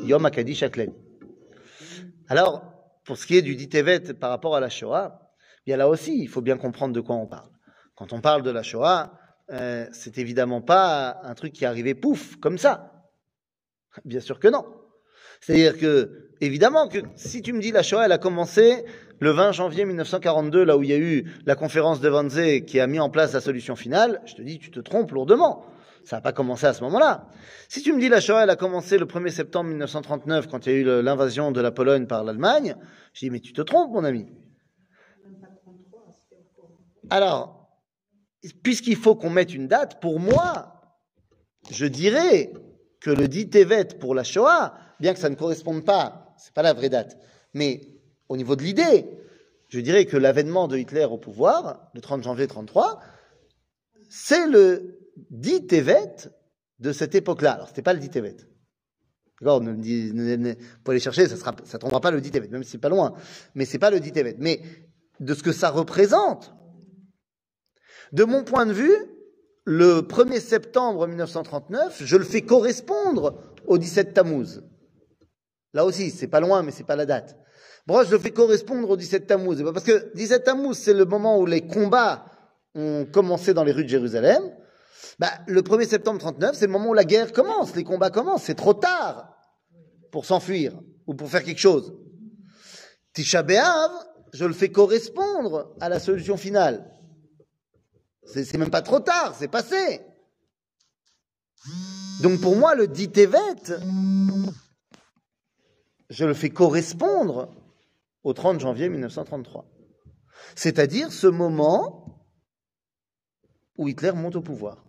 Yom Akadi Shaklen. Alors, pour ce qui est du dit Tevet par rapport à la Shoah, bien là aussi, il faut bien comprendre de quoi on parle. Quand on parle de la Shoah, euh, c'est évidemment pas un truc qui arrivé pouf, comme ça. Bien sûr que non. C'est-à-dire que, évidemment, que si tu me dis la Shoah, elle a commencé le 20 janvier 1942, là où il y a eu la conférence de Wannsee qui a mis en place la solution finale, je te dis, tu te trompes lourdement. Ça n'a pas commencé à ce moment-là. Si tu me dis la Shoah, elle a commencé le 1er septembre 1939, quand il y a eu l'invasion de la Pologne par l'Allemagne, je dis, mais tu te trompes, mon ami. Alors, puisqu'il faut qu'on mette une date, pour moi, je dirais que le dit Tevet pour la Shoah, bien que ça ne corresponde pas, c'est pas la vraie date, mais au niveau de l'idée, je dirais que l'avènement de Hitler au pouvoir, le 30 janvier 33, c'est le dit Tevet de cette époque-là. Alors, c'était pas le dit Tevet. D'accord, ne, ne, ne, pour aller chercher, ça sera, ça tombera pas le dit même si c'est pas loin. Mais c'est pas le dit. Mais de ce que ça représente, de mon point de vue, le 1er septembre 1939, je le fais correspondre au 17 Tammuz. Là aussi, c'est pas loin, mais c'est pas la date. Je le fais correspondre au 17 Tammuz Parce que 17 Tammuz, c'est le moment où les combats ont commencé dans les rues de Jérusalem. Bah, le 1er septembre 39, c'est le moment où la guerre commence, les combats commencent. C'est trop tard pour s'enfuir ou pour faire quelque chose. Tisha B'Av, je le fais correspondre à la solution finale. C'est même pas trop tard, c'est passé. Donc pour moi, le dit Tevet, je le fais correspondre au 30 janvier 1933. C'est-à-dire ce moment où Hitler monte au pouvoir,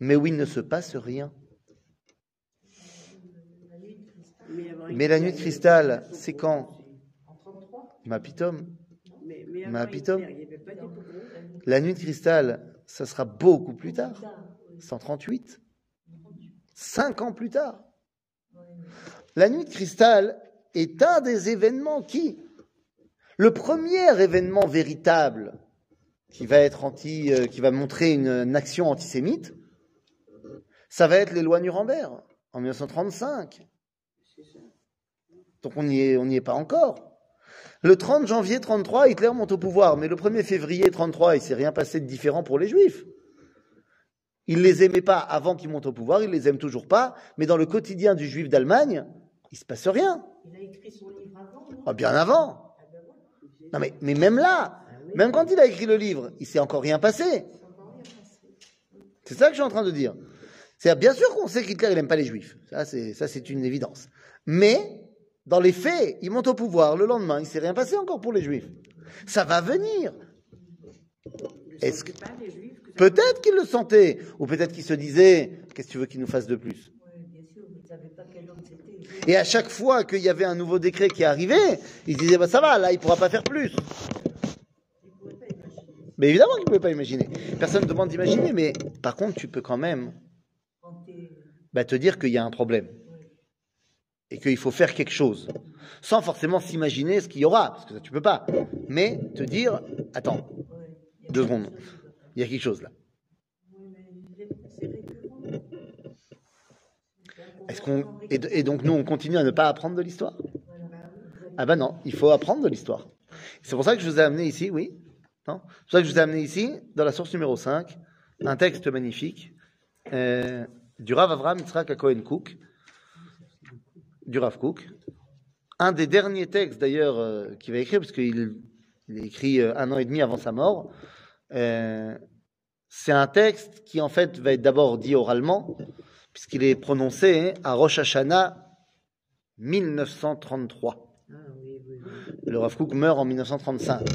mais où il ne se passe rien. Mais la nuit de cristal, c'est quand? Mapitom. Mapitom. La nuit de cristal, ça sera beaucoup plus tard. 138. Cinq ans plus tard. La nuit de cristal est un des événements qui, le premier événement véritable qui va être anti, euh, qui va montrer une, action antisémite, ça va être les lois Nuremberg en 1935. Donc on n'y est, pas encore. Le 30 janvier 33, Hitler monte au pouvoir, mais le 1er février 33, il s'est rien passé de différent pour les Juifs. Il les aimait pas avant qu'ils montent au pouvoir, il les aime toujours pas, mais dans le quotidien du Juif d'Allemagne, il se passe rien. Il a écrit son livre avant Ah, bien avant. Non mais, mais même là, même quand il a écrit le livre, il s'est encore rien passé. C'est ça que je suis en train de dire. C'est bien sûr qu'on sait qu'Hitler il n'aime pas les Juifs. Ça c'est une évidence. Mais dans les faits, il monte au pouvoir le lendemain, il s'est rien passé encore pour les Juifs. Ça va venir. Est-ce que peut-être qu'il le sentait, ou peut-être qu'il se disait qu'est-ce que tu veux qu'il nous fasse de plus? Et à chaque fois qu'il y avait un nouveau décret qui arrivait, il se disait bah ça va, là il pourra pas faire plus. Mais évidemment qu'il ne pouvait pas imaginer. Personne ne demande d'imaginer, mais par contre, tu peux quand même bah, te dire qu'il y a un problème et qu'il faut faire quelque chose, sans forcément s'imaginer ce qu'il y aura, parce que ça tu peux pas, mais te dire, attends, Deux secondes. Il y a quelque chose là. Est-ce qu'on et, donc nous on continue à ne pas apprendre de l'histoire? Ah ben non, il faut apprendre de l'histoire. C'est pour ça que je vous ai amené ici, oui C'est pour ça que je vous ai amené ici, dans la source numéro 5, un texte magnifique euh, du Rav Avram Yitzhak Cohen Cook, du Rav Cook. Un des derniers textes d'ailleurs euh, qu'il va écrire, parce qu'il il écrit euh, un an et demi avant sa mort. C'est un texte qui en fait va être d'abord dit oralement, puisqu'il est prononcé à Rosh Hashanah 1933. Ah oui, oui, oui. Le Rav Kook meurt en 1935.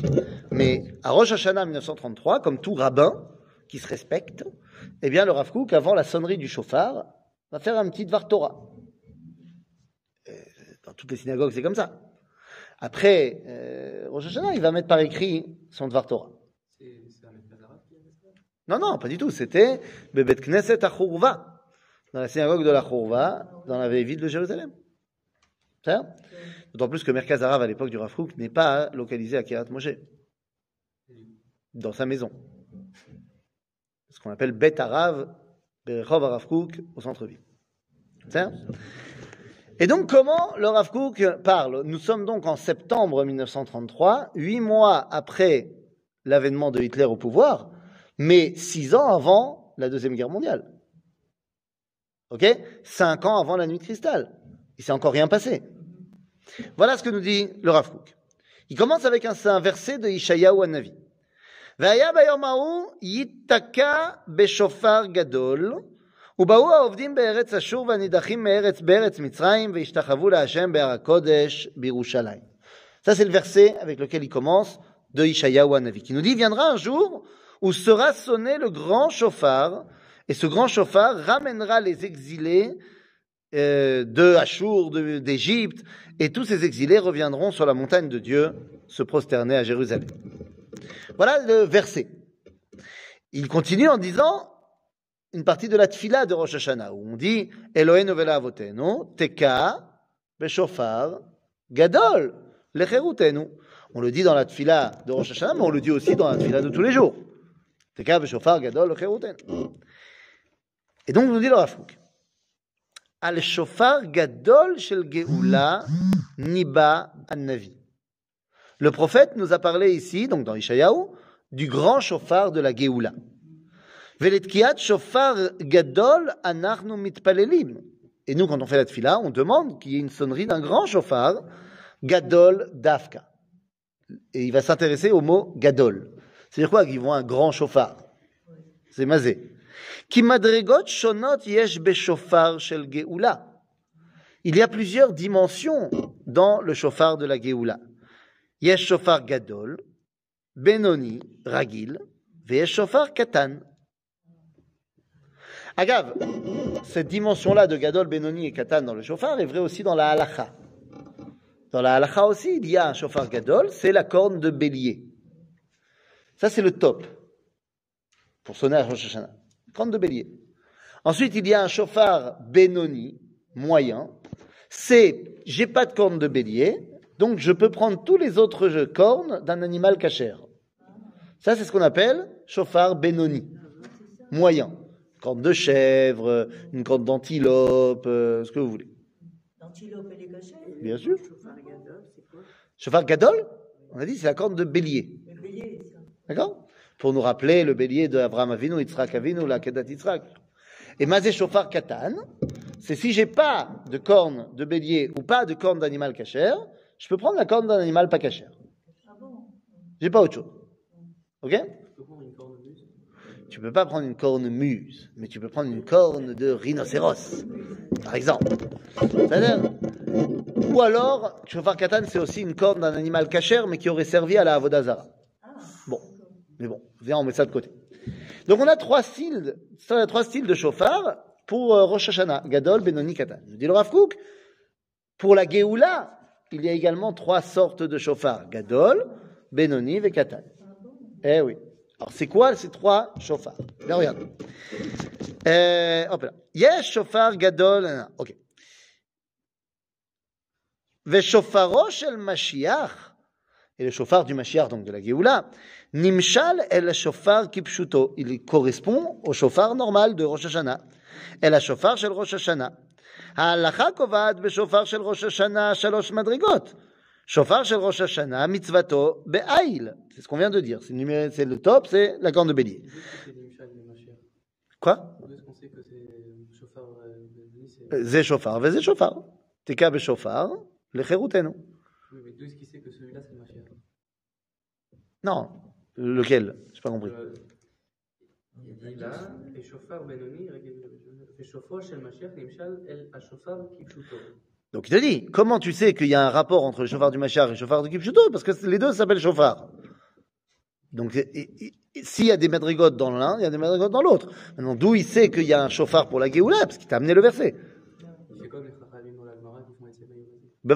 Mais à Rosh Hashanah 1933, comme tout rabbin qui se respecte, eh bien le Rav Kook, avant la sonnerie du chauffard, va faire un petit Dvar Torah. Euh, Dans toutes les synagogues, c'est comme ça. Après euh, Rosh Hashanah, il va mettre par écrit son Dvar Torah. Non, non, pas du tout. C'était Bebet Knesset Achourva, dans la synagogue de la Chourva, dans la ville de Jérusalem. D'autant plus que Merkaz Arav, à l'époque du Rav Kook, n'est pas localisé à Kiryat Moshe, dans sa maison. Ce qu'on appelle Bet Arav, Berechov Rav Kook, au centre-ville. Et donc, comment le Rav Kook parle? Nous sommes donc en septembre 1933, huit mois après l'avènement de Hitler au pouvoir, mais six ans avant la Deuxième Guerre mondiale. OK Cinq ans avant la nuit de cristal. Il s'est encore rien passé. Voilà ce que nous dit le Rav Kook. Il commence avec un, un verset de Ishayahu Navi. והיה ביום ההוא ייתקע בשופר גדול, ובאו העובדים בארץ אשור והנידחים מארץ בארץ מצרים, והשתחוו להשם בהר הקודש בירושלים. Ça, c'est le verset avec lequel il commence de Ishayahu Navi, qui nous dit, viendra un jour où sera sonné le grand chauffard, et ce grand chauffard ramènera les exilés euh, de Achour, d'Égypte, et tous ces exilés reviendront sur la montagne de Dieu, se prosterner à Jérusalem. Voilà le verset. Il continue en disant une partie de la tfila de Rosh Hashanah, où on dit Eloheinu vela avotenu, teka, beshofar, gadol, lecherutenu. On le dit dans la tfila de Rosh Hashanah, mais on le dit aussi dans la tfila de tous les jours. Teka, beshofar, gadol, lecherutenu. Et donc, nous dit le Rav Kook, Al shofar gadol shel geoula niba. Le prophète nous a parlé ici, donc dans Ishayahu, du grand chauffard de la Géoula. Veletkiat chauffard gadol mitpalelim. Et nous, quand on fait la tfila, on demande qu'il y ait une sonnerie d'un grand chauffard, gadol dafka. Et il va s'intéresser au mot gadol. C'est-à-dire quoi? Qu'ils vont un grand chauffard C'est mazé. Il y a plusieurs dimensions dans le chauffard de la Géoula. Yesh shofar gadol, benoni, ragil, veyesh shofar katan. Agave, cette dimension-là de gadol, benoni et katan dans le chauffard est vraie aussi dans la halacha. Dans la halacha aussi, il y a un chauffard gadol, c'est la corne de bélier. Ça, c'est le top pour sonner à Rosh Hashanah. Corne de bélier. Ensuite, il y a un chauffard Benoni, moyen. C'est, j'ai pas de corne de bélier, donc je peux prendre tous les autres jeux- cornes d'un animal cachère. Ça, c'est ce qu'on appelle chauffard Benoni, moyen. Corne de chèvre, une corne d'antilope, euh, ce que vous voulez. L'antilope et les gâchettes Bien sûr. Chauffard gadol, on a dit, c'est la corne de bélier. Le bélier, ça. D'accord? Pour nous rappeler le bélier de Abraham Avinu, Yitzhak Avinu, la Kedat Yitzhak. Et Mazé Chauffard Katan, c'est si j'ai pas de corne de bélier ou pas de corne d'animal cachère, je peux prendre la corne d'un animal pas cachère. J'ai pas autre chose. Ok? Tu peux pas prendre une corne muse, mais tu peux prendre une corne de rhinocéros, par exemple. Ou alors, chauffard katan, c'est aussi une corne d'un animal cachère, mais qui aurait servi à la avodazara. Bon, mais bon, on met ça de côté. Donc on a trois styles, trois styles de chauffard pour euh, Rosh Hashanah, Gadol, Benoni, Katan. Je dis le Rav Kook, pour la Géoula, il y a également trois sortes de chauffards, Gadol, Benoni et Katan. Eh oui. Alors c'est quoi ces trois chauffards? Là regarde. Euh, hop là. Yes, chauffard, Gadol, ok. Ve shofaro shel et le chauffard du Mashiach, donc de la Géoula, Nimshal el shofar kipshuto. Il correspond au shofar normal de Rosh Hashanah. El shofar shel Rosh Hashanah. ההלכה קובעת בשופר של ראש השנה שלוש מדרגות. שופר של ראש השנה, מצוותו בעיל. C'est ce qu'on vient de dire. C'est le numéro- c'est le top, c'est la corne de bélier. D'où est-ce que c'est Nimshal et Mashiach Quoi D'où est-ce qu'on sait que c'est chauffard euh, Benoni, c'est- זה שופר וזה שופר. תקע בשופר לחירותנו. Oui, mais d'où est-ce qu'il sait que celui-là c'est Mashiach Non. Lequel? Je n'ai pas compris. Donc il te dit, comment tu sais qu'il y a un rapport entre le chauffard du Machar et le chauffard du Kipchuto Parce que les deux s'appellent chauffard. Donc s'il y a des madrigotes dans l'un, il y a des madrigotes dans l'autre. Maintenant, d'où il sait qu'il y a un chauffard pour la Géoula? Parce qu'il t'a amené le verset. Ben,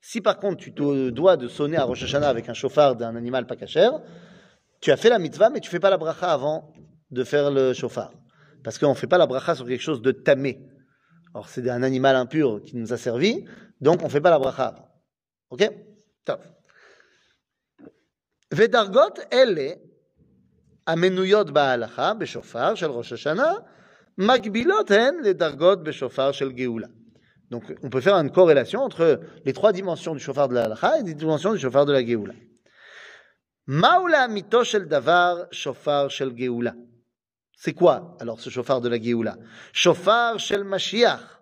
Si par contre tu te dois de sonner à Rosh Hashanah avec un chauffard d'un animal pas kasher, tu as fait la mitzvah mais tu fais pas la bracha avant de faire le chauffard. Parce qu'on ne fait pas la bracha sur quelque chose de tamé. Alors c'est un animal impur qui nous a servi, donc on ne fait pas la bracha avant. Ok Top. ודרגות אלה, המנויות בהלכה, בשופר של ראש השנה, מקבילות הן לדרגות בשופר של גאולה. Donc, on peut faire une corrélation entre les trois dimensions du chauffard de la halakha et les dimensions du chauffard de la Géoula. מהו לאמיתו של דבר שופר של גאולה? C'est quoi alors ce chauffard de la Géoula? שופר של משיח.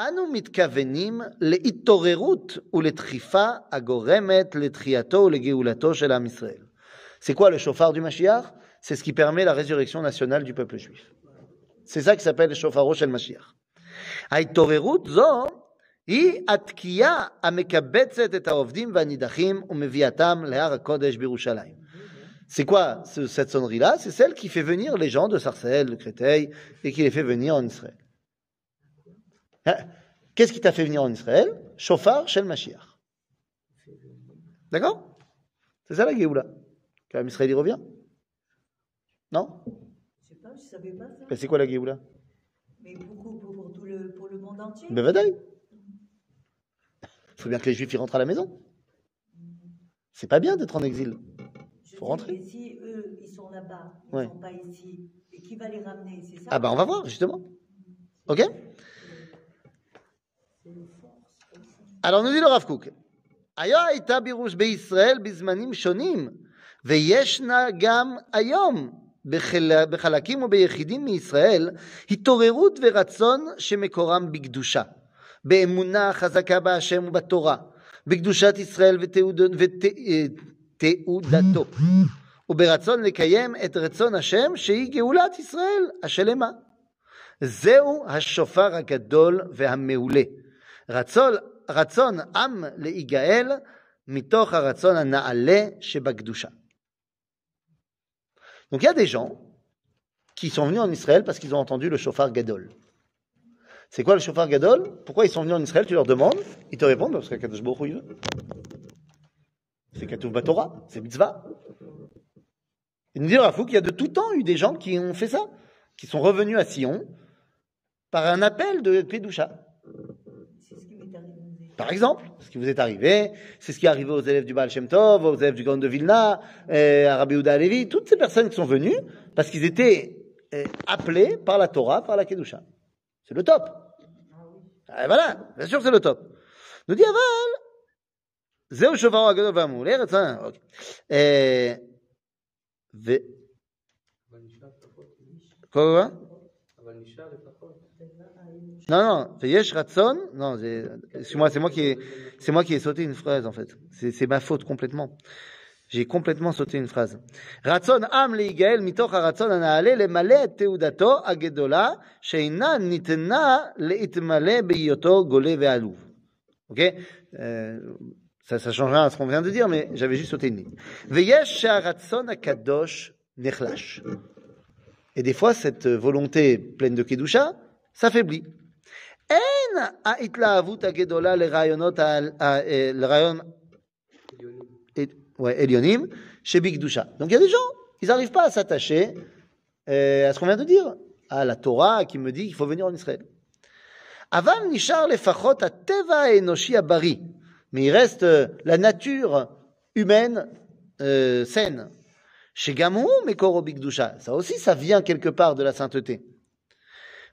אנו מתכוונים להתעוררות ולדחיפה הגורמת לתחייתו ולגאולתו של עם ישראל. C'est quoi le chauffard du Mashiach C'est ce qui permet la résurrection nationale du peuple juif. C'est ça qui s'appelle le chauffaro shel Mashiach. ההתעוררות זו היא התקיעה המקבצת את העובדים והנידחים ומביאתם להר הקודש בירושלים. C'est quoi ce- cette sonnerie-là C'est celle qui fait venir les gens de Sarcelles, de Créteil, et qui les fait venir en Israël. Hein Qu'est-ce qui t'a fait venir en Israël Chauffard shel Mashiach. D'accord C'est ça la Géoula. Quand Israël y revient Non Je sais pas, je savais pas ça. Ben, C'est quoi la Géoula Mais beaucoup pour, pour tout le, pour le monde entier. Ben vadaï. Il faut bien que les Juifs y rentrent à la maison. C'est pas bien d'être en exil. Je faut dis, rentrer. Et si eux, ils sont là-bas, ils Ouais. ne sont pas ici, et qui va les ramener C'est ça Ah ben on va voir justement. Ok Alors nous dit le Rav Kook. היה הייתה בירוש בישראל בזמנים שונים, וישנה גם היום בחל... בחלקים וביחידים מישראל התעוררות ורצון שמקורם בקדושה, באמונה חזקה בהשם ובתורה, בקדושת ישראל ותעוד... ותעודתו, וברצון לקיים את רצון השם שהיא גאולת ישראל השלמה. זהו השופר הגדול והמעולה. רצון, רצון עם להיגאל מתוך הרצון הנעלה שבקדושה. Donc il y a des gens qui sont venus en Israël parce qu'ils ont entendu le chauffard Gadol. C'est quoi le chauffard Gadol? Pourquoi ils sont venus en Israël? Tu leur demandes, ils te répondent parce qu'Akadosh Baruch. C'est Katuv Batorah, c'est mitzvah. Il nous dit Kook qu'il y a de tout temps eu des gens qui ont fait ça, qui sont revenus à Sion par un appel de Kedusha. C'est ce qui m'est arrivé. Par exemple, ce qui vous est arrivé, c'est ce qui est arrivé aux élèves du Baal Shem Tov, aux élèves du Gaon de Vilna, euh, à Rabbi Yehuda Levi, toutes ces personnes qui sont venues parce qu'ils étaient euh, appelés par la Torah, par la Kedusha. C'est le top. Ah, voilà, bien sûr que c'est le top. Nous dit Aval, זהו שופרו הגדול והמעולה, רצון, אוקיי. אה, ו... אבל נשאר לפחות. Non, non, c'est Yesh Ratson. Non, c'est moi, c'est moi qui ai, c'est moi qui ai sauté une phrase, en fait. C'est ma faute complètement. J'ai complètement sauté une phrase. Ratson am leigael mitoch haratson anaale lemale et teudato agedola sheina nitna leitmale beyoto gole ve'alouv. Ok? Euh, ça, ça change rien à ce qu'on vient de dire, mais j'avais juste sauté une ligne. Veyesh haratson akadosh nechlash. Et des fois, cette volonté pleine de kedusha s'affaiblit. Elionim, chez Bigdusha. Donc il y a des gens, ils n'arrivent pas à s'attacher euh, à ce qu'on vient de dire, à la Torah qui me dit qu'il faut venir en Israël. Avam nishar lefachot teva enoshi abari. Mais il reste euh, la nature humaine euh, saine. Gamou, Mekoro Bigdusha. Ça aussi, ça vient quelque part de la sainteté.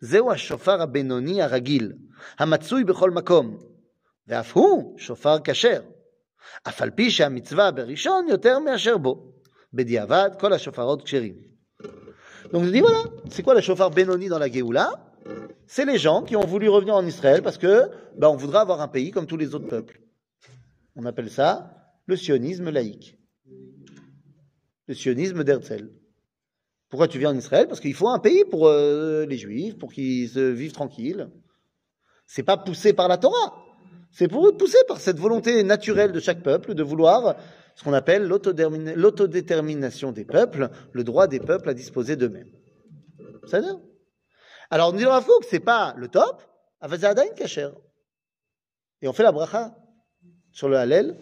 זהו השופר הבינוני הרגיל, המצוי בכל מקום, ואף הוא שופר כשר. אף על פי שהמצווה בראשון יותר מאשר בו. בדיעבד, כל השופרות כשרים. Donc je dis voilà, c'est quoi le chauffard Benoni dans la Géoula C'est les gens qui ont voulu revenir en Israël parce que bah, on voudra avoir un pays comme tous les autres peuples. On appelle ça le sionisme laïque. Le sionisme d'Herzl. Pourquoi tu viens en Israël? Parce qu'il faut un pays pour euh, les juifs, pour qu'ils vivent tranquilles. C'est pas poussé par la Torah. C'est pour eux poussé par cette volonté naturelle de chaque peuple de vouloir ce qu'on appelle l'autodétermina- l'autodétermination des peuples, le droit des peuples à disposer d'eux-mêmes. Ça dire Alors on dit dans la que c'est pas le top, Avazadain Kacher. Et on fait la bracha sur le Hallel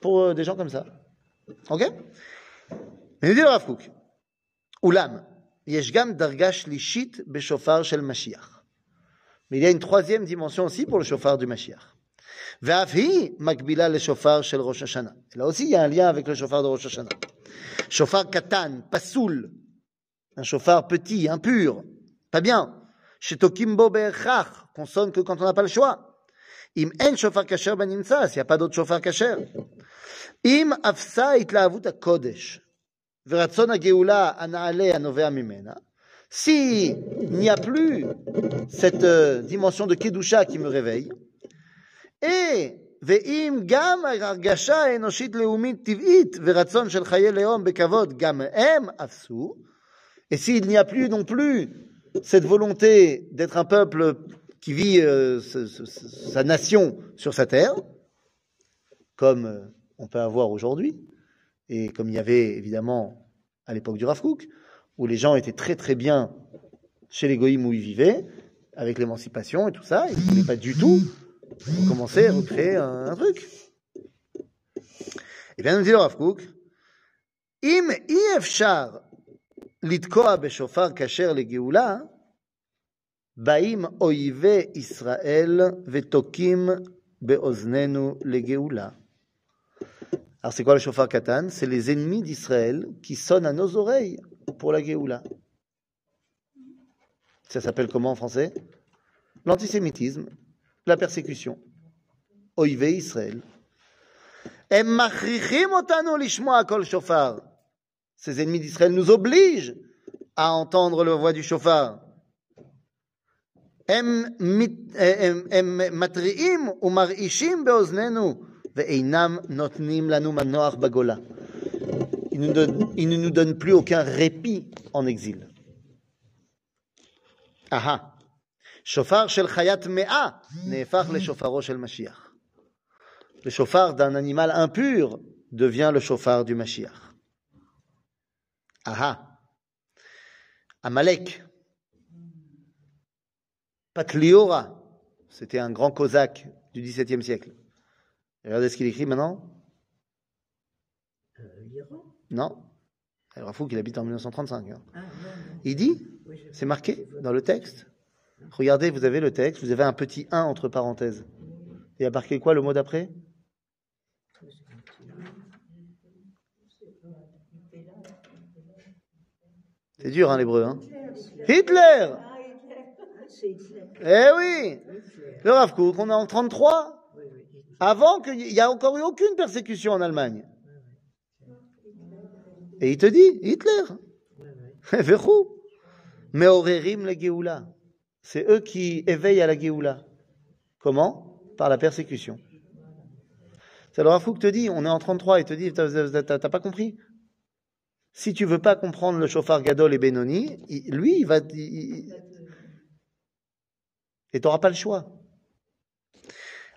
pour euh, des gens comme ça. Ok? Mais il dit le Rav Oulam, יש גם דרגה שלישית בשופר של משיח. Mais il y a une troisième dimension aussi pour le chauffard du Mashiach. ואף היא מקבילה לשופר של ראש השנה. Là aussi, il y a un lien avec le chauffard de Rosh Hashanah. chauffard katan, pasoul, un chauffard petit, impur, pas bien. שתוקים בו בהכרח, qu'on sonne que quand on n'a pas le choix. אם אין שופר כשר בנמצא, s'il n'y a pas d'autre chauffard כשר. אם אפסה התלהבות הקודש si il n'y a plus cette euh, dimension de kedusha qui me réveille, et ואם גם ההרגשה האנושית לאומית טבעית ורצון של חיי לאום בכבוד גם הם אפסו, et s'il n'y a plus non plus cette volonté d'être un peuple qui vit euh, ce- ce- ce- sa nation sur sa terre, comme euh, on peut avoir aujourd'hui, et comme il y avait évidemment à l'époque du Rav Kook, où les gens étaient très très bien chez les goïms où ils vivaient, avec l'émancipation et tout ça, ils ne voulaient pas du tout commencer à recréer un, un truc. Et bien, nous dit le Rav Kook, אם אי אפשר לתקוע בשופר כשר לגאולה, באים אויבי ישראל ותוקעים באוזנינו לגאולה. Alors c'est quoi le chauffard katan C'est les ennemis d'Israël qui sonnent à nos oreilles pour la Géoula. Ça s'appelle comment en français L'antisémitisme, la persécution. Oive Israël. הם מכריחים אותנו לשמוע קול שופר. Ces ennemis d'Israël nous obligent à entendre la voix du chauffard. הם, מת- הם, הם מתריעים ומרעישים באוזנינו Il ne, nous donne plus aucun répit en exil. Aha. Shofar shel chayat le shofaro d'un animal impur devient le shofar du Mashiach. Aha. Amalek. Patliora. C'était un grand cosaque du XVIIe siècle. Regardez ce qu'il écrit maintenant. Euh, L'Iran Non. Alors, il faut qu'il habite en 1935. hein. Ah, non, non. Il dit, Oui, c'est marqué dans le texte. Regardez, vous avez le texte, vous avez un petit 1 entre parenthèses. Et a marqué quoi le mot d'après? C'est dur, hein, l'hébreu. Hein Hitler Ah, Hitler. Eh oui. Le Rav Kook, on est en 33 Oui, oui, Hitler. Avant qu'il n'y a encore eu aucune persécution en Allemagne. Et il te dit, Hitler, Verrou, Meorerim le Géoula. C'est eux qui éveillent à la Géoula. Comment? Par la persécution. C'est alors Rafouk te dit, on est en 33, il te dit, t'as pas compris? Si tu veux pas comprendre le chauffard Gadol et Benoni, lui, il va... il- et tu n'auras pas le choix.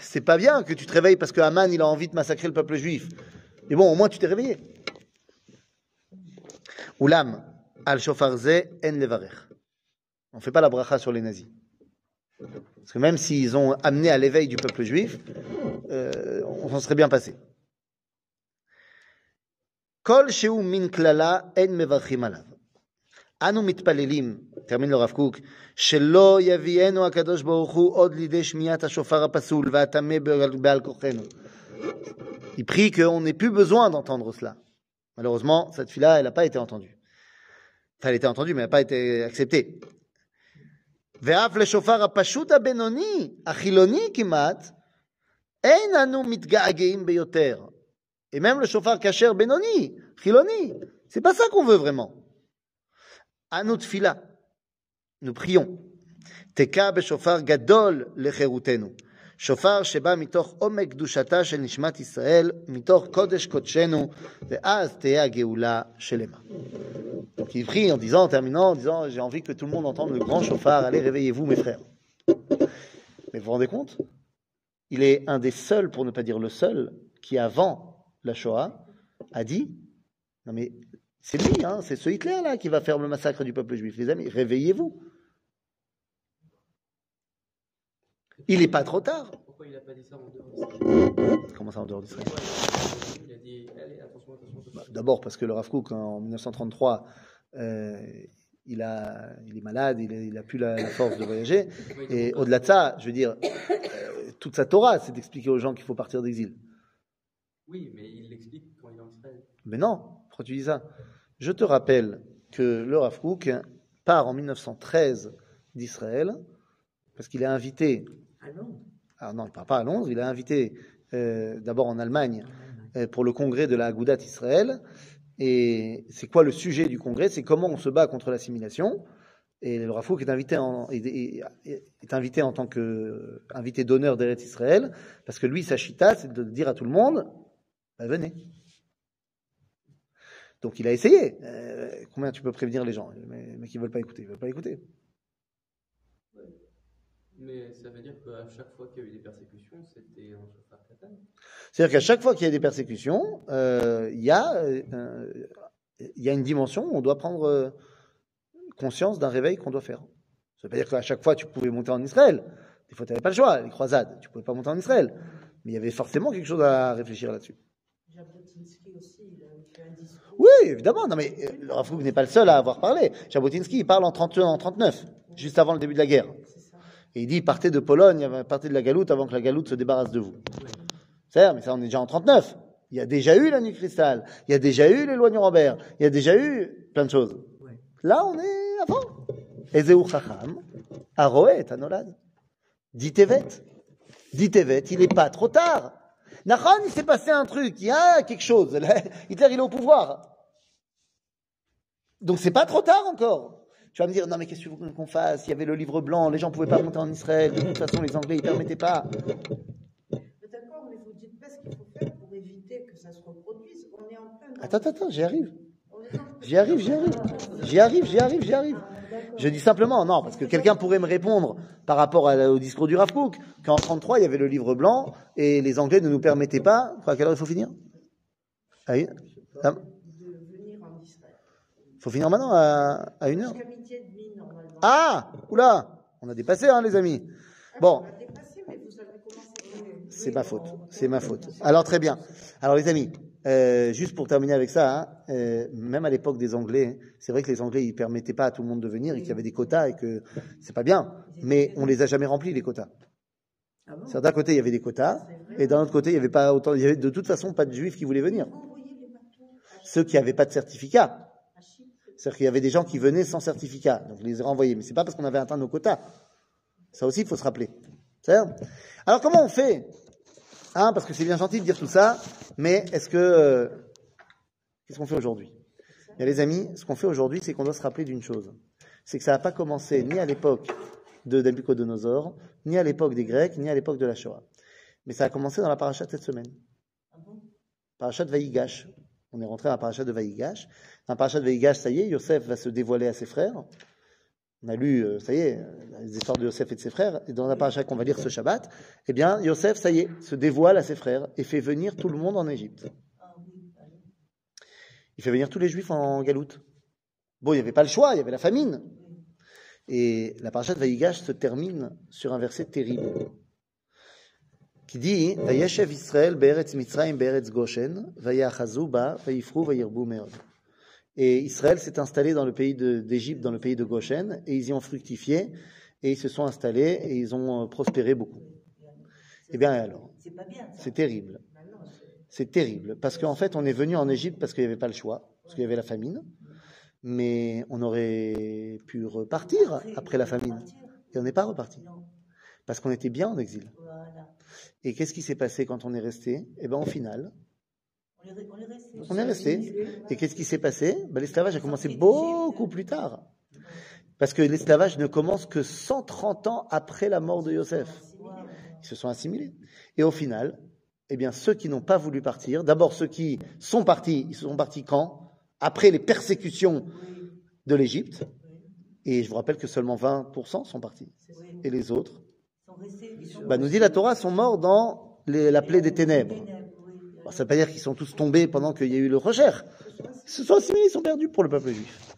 C'est pas bien que tu te réveilles parce que Haman il a envie de massacrer le peuple juif. Mais bon, au moins tu t'es réveillé. Oulam, al shofar ze en levarech. On fait pas la bracha sur les nazis. Parce que même s'ils ont amené à l'éveil du peuple juif, euh, on s'en serait bien passé. Kol sheu min klala en mevarchim alav. אנו מתפללים, termine le Rav Kook, שלא יביאנו הקדוש ברוך הוא עוד לידי שמיעת השופר הפסול והטמא בעל בעל כוחנו. Il prie qu'on n'ait plus besoin d'entendre cela. Malheureusement, cette fille-là, elle n'a pas été entendue. Enfin, elle a été entendue, mais elle n'a pas été acceptée. ואף לשופר הפשוט הבינוני, החילוני כמעט, אין אנו מתגעגעים ביותר. Et même le chauffard kasher benoni, chiloni, c'est pas ça qu'on veut vraiment. אנו תפילה, nous prions. תקע בשופר גדול לחירותנו. שופר שבא מתוך עומק קדושתה של נשמת ישראל, מתוך קודש קודשנו, ואז תהיה הגאולה שלמה. Donc il prie en disant, en terminant, en disant, j'ai envie que tout le monde entende le grand chauffard, allez réveillez-vous mes frères. Mais vous vous rendez compte Il est un des seuls, pour ne pas dire le seul, qui avant la Shoah a dit, non mais c'est lui, hein, c'est ce Hitler-là qui va faire le massacre du peuple juif. Les amis, réveillez-vous. Il n'est pas trop tard. Pourquoi il n'a pas dit ça en dehors Comment ça en dehors d'Israël a attention. D'abord parce que le Rav Kook, en 1933, euh, il, a, il est malade, il n'a plus la, la force de voyager. Et au-delà de ça, je veux dire, euh, toute sa Torah, c'est d'expliquer aux gens qu'il faut partir d'exil. Oui, mais il l'explique quand il est en Israël. Mais non, pourquoi tu dis ça? Je te rappelle que le Rav Kook part en 1913 d'Israël parce qu'il est invité. Ah non Alors non, il ne part pas à Londres, il est invité euh, d'abord en Allemagne euh, pour le congrès de la Agudat Israël. Et c'est quoi le sujet du congrès? C'est comment on se bat contre l'assimilation. Et le Rav Kook est invité en, est, est- est invité en tant que invité d'honneur d'Eretz Israël parce que lui, sa chita, c'est de dire à tout le monde bah, venez. Donc il a essayé. Euh, combien tu peux prévenir les gens? Mais, mais qui veulent pas écouter, ils veulent pas écouter. Mais ça veut dire qu'à chaque fois qu'il y a eu des persécutions, c'était un chauffard katan. C'est-à-dire qu'à chaque fois qu'il y a des persécutions, euh, il y, a, euh, il y a une dimension où on doit prendre conscience d'un réveil qu'on doit faire. Ça veut pas dire qu'à chaque fois tu pouvais monter en Israël. Des fois tu n'avais pas le choix, les croisades, tu pouvais pas monter en Israël. Mais il y avait forcément quelque chose à réfléchir là-dessus. Jabotinsky aussi, il a fait un discours. Oui, évidemment. Non, mais euh, Kook n'est pas le seul à avoir parlé. Jabotinsky, il parle en 31, en 39, juste avant le début de la guerre. Et il dit partez de Pologne, partez de la Galoute avant que la Galoute se débarrasse de vous. C'est mais ça on est déjà en 39. Il y a déjà eu la nuit cristal, il y a déjà eu les lois Nuremberg, il y a déjà eu plein de choses. Là on est avant. Ezeu Chacham, Aroet, Anolad. Dit Tevet. Dit Tevet, il n'est pas trop tard. Nachon, il s'est passé un truc, il y a quelque chose. Hitler, il est au pouvoir. Donc c'est pas trop tard encore. Tu vas me dire, non mais qu'est-ce que tu veux qu'on fasse? Il y avait le livre blanc, les gens pouvaient pas monter en Israël, de toute façon les Anglais ils permettaient pas. D'accord, mais vous dites pas ce qu'il faut faire pour éviter que ça se reproduise. On est en plein. Attends, attends, attends, j'y arrive. J'y arrive, j'y arrive. J'y arrive, j'y arrive, j'y arrive. Je dis simplement, non, parce que quelqu'un pourrait me répondre par rapport à- au discours du Rav Kook, qu'en 33, il y avait le livre blanc et les Anglais ne nous permettaient pas. À quelle heure il faut finir À une Ah, en Israël. faut finir maintenant à, à une heure. Ah Oula On a dépassé, hein, les amis. Ah, Bon. C'est ma faute. C'est ma faute. Alors très bien. Alors les amis, euh, juste pour terminer avec ça, hein, euh, même à l'époque des Anglais, c'est vrai que les Anglais ils permettaient pas à tout le monde de venir et qu'il y avait des quotas et que c'est pas bien. Mais on les a jamais remplis les quotas. Ah bon? D'un côté il y avait des quotas et d'un autre côté il y avait pas autant. Il y avait de toute façon pas de juifs qui voulaient venir. Ceux qui avaient pas de certificat. C'est-à-dire qu'il y avait des gens qui venaient sans certificat, donc on les a renvoyés. Mais c'est pas parce qu'on avait atteint nos quotas. Ça aussi, il faut se rappeler. Alors comment on fait? Hein, Parce que c'est bien gentil de dire tout ça, mais est-ce que euh, qu'est-ce qu'on fait aujourd'hui? Les amis, ce qu'on fait aujourd'hui, c'est qu'on doit se rappeler d'une chose. C'est que ça n'a pas commencé ni à l'époque de Nabucodonosor, ni à l'époque des Grecs, ni à l'époque de la Shoah. Mais ça a commencé dans la paracha de cette semaine. Parachat de Vaïgash. On est rentré dans la paracha de Vaïgash. Dans la paracha de Vaïgash, ça y est, Yosef va se dévoiler à ses frères. On a lu, euh, ça y est, euh, les histoires de Yosef et de ses frères. Et dans la paracha qu'on va lire ce Shabbat, eh bien, Yosef, ça y est, se dévoile à ses frères et fait venir tout le monde en Égypte. Il fait venir tous les Juifs en galoute. Bon, il n'y avait pas le choix, il y avait la famine. Et la paracha de Vaïgash se termine sur un verset terrible qui dit Vayeshev Israël be'eretz Mitzrayim be'eretz Goshen, vayifru vayirbu meod. Et Israël s'est installé dans le pays d'Égypte, dans le pays de Goshen, et ils y ont fructifié, et ils se sont installés, et ils ont euh, prospéré beaucoup. Eh bien alors, C'est terrible. Maintenant, c'est- terrible, parce qu'en fait, on est venu en Égypte parce qu'il n'y avait pas le choix, parce qu'il y avait la famine, mais on aurait pu repartir après la famine, et on n'est pas reparti, parce qu'on était bien en exil. Et qu'est-ce qui s'est passé quand on est resté? Eh bien, au final, On est, resté. on est resté. Et qu'est-ce qui s'est passé? Ben, L'esclavage a commencé beaucoup plus tard. Parce que l'esclavage ne commence que 130 ans après la mort de Yosef. Ils se sont assimilés. Et au final, eh bien, ceux qui n'ont pas voulu partir, d'abord ceux qui sont partis, ils sont partis quand? Après les persécutions de l'Égypte. Et je vous rappelle que seulement 20% sont partis. Et les autres, bah, nous dit la Torah, sont morts dans les- la plaie des ténèbres. Ça ne veut pas dire qu'ils sont tous tombés pendant qu'il y a eu le recherche. Se sont assimilés, ils sont perdus pour le peuple juif.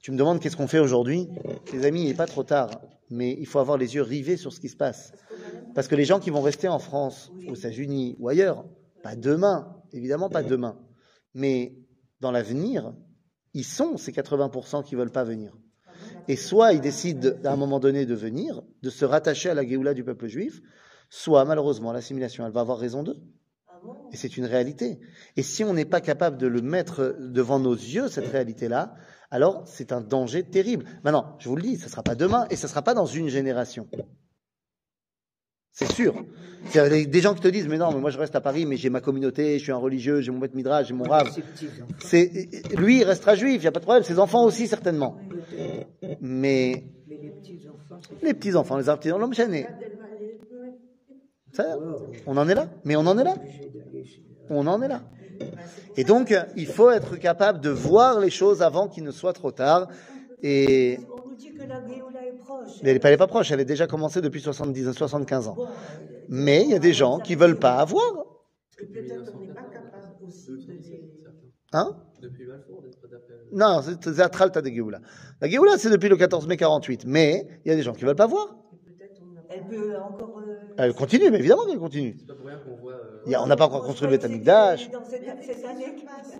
Tu me demandes qu'est-ce qu'on fait aujourd'hui? Les amis, il n'est pas trop tard, mais il faut avoir les yeux rivés sur ce qui se passe. Parce que les gens qui vont rester en France, aux États-Unis ou ailleurs, pas demain, évidemment pas demain, mais dans l'avenir, ils sont ces 80% qui veulent pas venir. Et soit ils décident à un moment donné de venir, de se rattacher à la Géoula du peuple juif, soit malheureusement l'assimilation, elle va avoir raison d'eux. Et c'est une réalité. Et si on n'est pas capable de le mettre devant nos yeux, cette réalité-là, alors c'est un danger terrible. Maintenant, je vous le dis, ce ne sera pas demain et ce ne sera pas dans une génération. C'est sûr. C'est-à-dire, Des des gens qui te disent, mais non, mais moi je reste à Paris, mais j'ai ma communauté, je suis un religieux, j'ai mon maître midrash, j'ai mon rave. C'est, lui, il restera juif, il n'y a pas de problème, ses enfants aussi, certainement. Mais les petits-enfants, les petits-enfants, les artisans, l'homme chaîné, on en est là. Mais on en est là. On en est là. Et donc, il faut être capable de voir les choses avant qu'il ne soit trop tard. Et On nous dit que la Géoula est proche. elle n'est pas, proche, elle est déjà commencée depuis 70, 75 ans. Mais il y a des gens qui veulent pas avoir. Peut-être on n'est pas capable aussi de. Hein? Depuis. Non, c'est Atralta de Géoula. La Géoula, c'est depuis le 14 mai 48. Mais il y a des gens qui veulent pas voir. Elle peut encore. Elle continue, mais évidemment qu'elle continue. C'est pas pour rien qu'on voit. euh, Il y a- on n'a pas encore construit le Beth Amikdash. Dans cette, cette année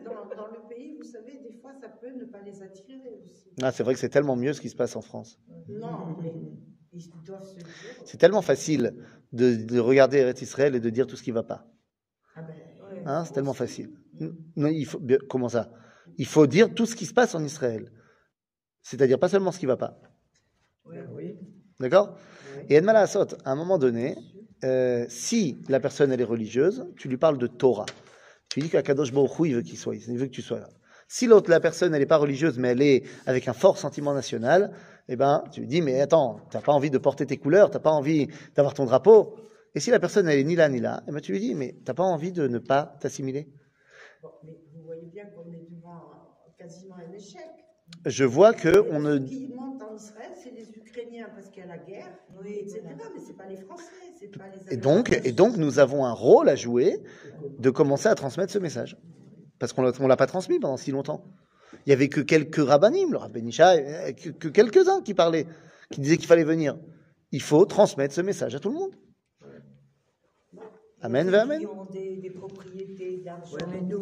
dans, dans le pays, vous savez, des fois, ça peut ne pas les attirer aussi. Ah, c'est vrai que c'est tellement mieux ce qui se passe en France. Non, mais ils doivent se dire... C'est tellement facile de, de regarder Eretz Israël et de dire tout ce qui va pas. Ah ben, Ouais. Hein, c'est tellement facile. Non, il faut, bien, comment ça? Il faut dire tout ce qui se passe en Israël. C'est-à-dire pas seulement ce qui va pas. Ben oui. D'accord Et Edmala Asot, à un moment donné, euh, si la personne elle est religieuse, tu lui parles de Torah. Tu lui dis qu'Akadosh Baruch Hu, il veut qu'il soit, il veut que tu sois là. Si l'autre, la personne, elle n'est pas religieuse, mais elle est avec un fort sentiment national, eh ben, tu lui dis, mais attends, t'as pas envie de porter tes couleurs, t'as pas envie d'avoir ton drapeau. Et si la personne, elle est ni là, ni là, eh ben, tu lui dis, mais t'as pas envie de ne pas t'assimiler. bon, mais vous voyez bien qu'on est devant quasiment un échec. Je vois que on ne, qui montent en Israël, c'est les Ukrainiens parce qu'il y a la guerre, Oui, etc. Mais c'est pas les Français, c'est pas les Et donc, et donc, nous avons un rôle à jouer de commencer à transmettre ce message. Parce qu'on ne l'a pas transmis pendant si longtemps. Il y avait que quelques rabbinim, le rabbin que, que quelques-uns qui parlaient, qui disaient qu'il fallait venir. Il faut transmettre ce message à tout le monde. Amen, ceux ve amen. qui ont des, des propriétés d'argent. Ouais, mais nous,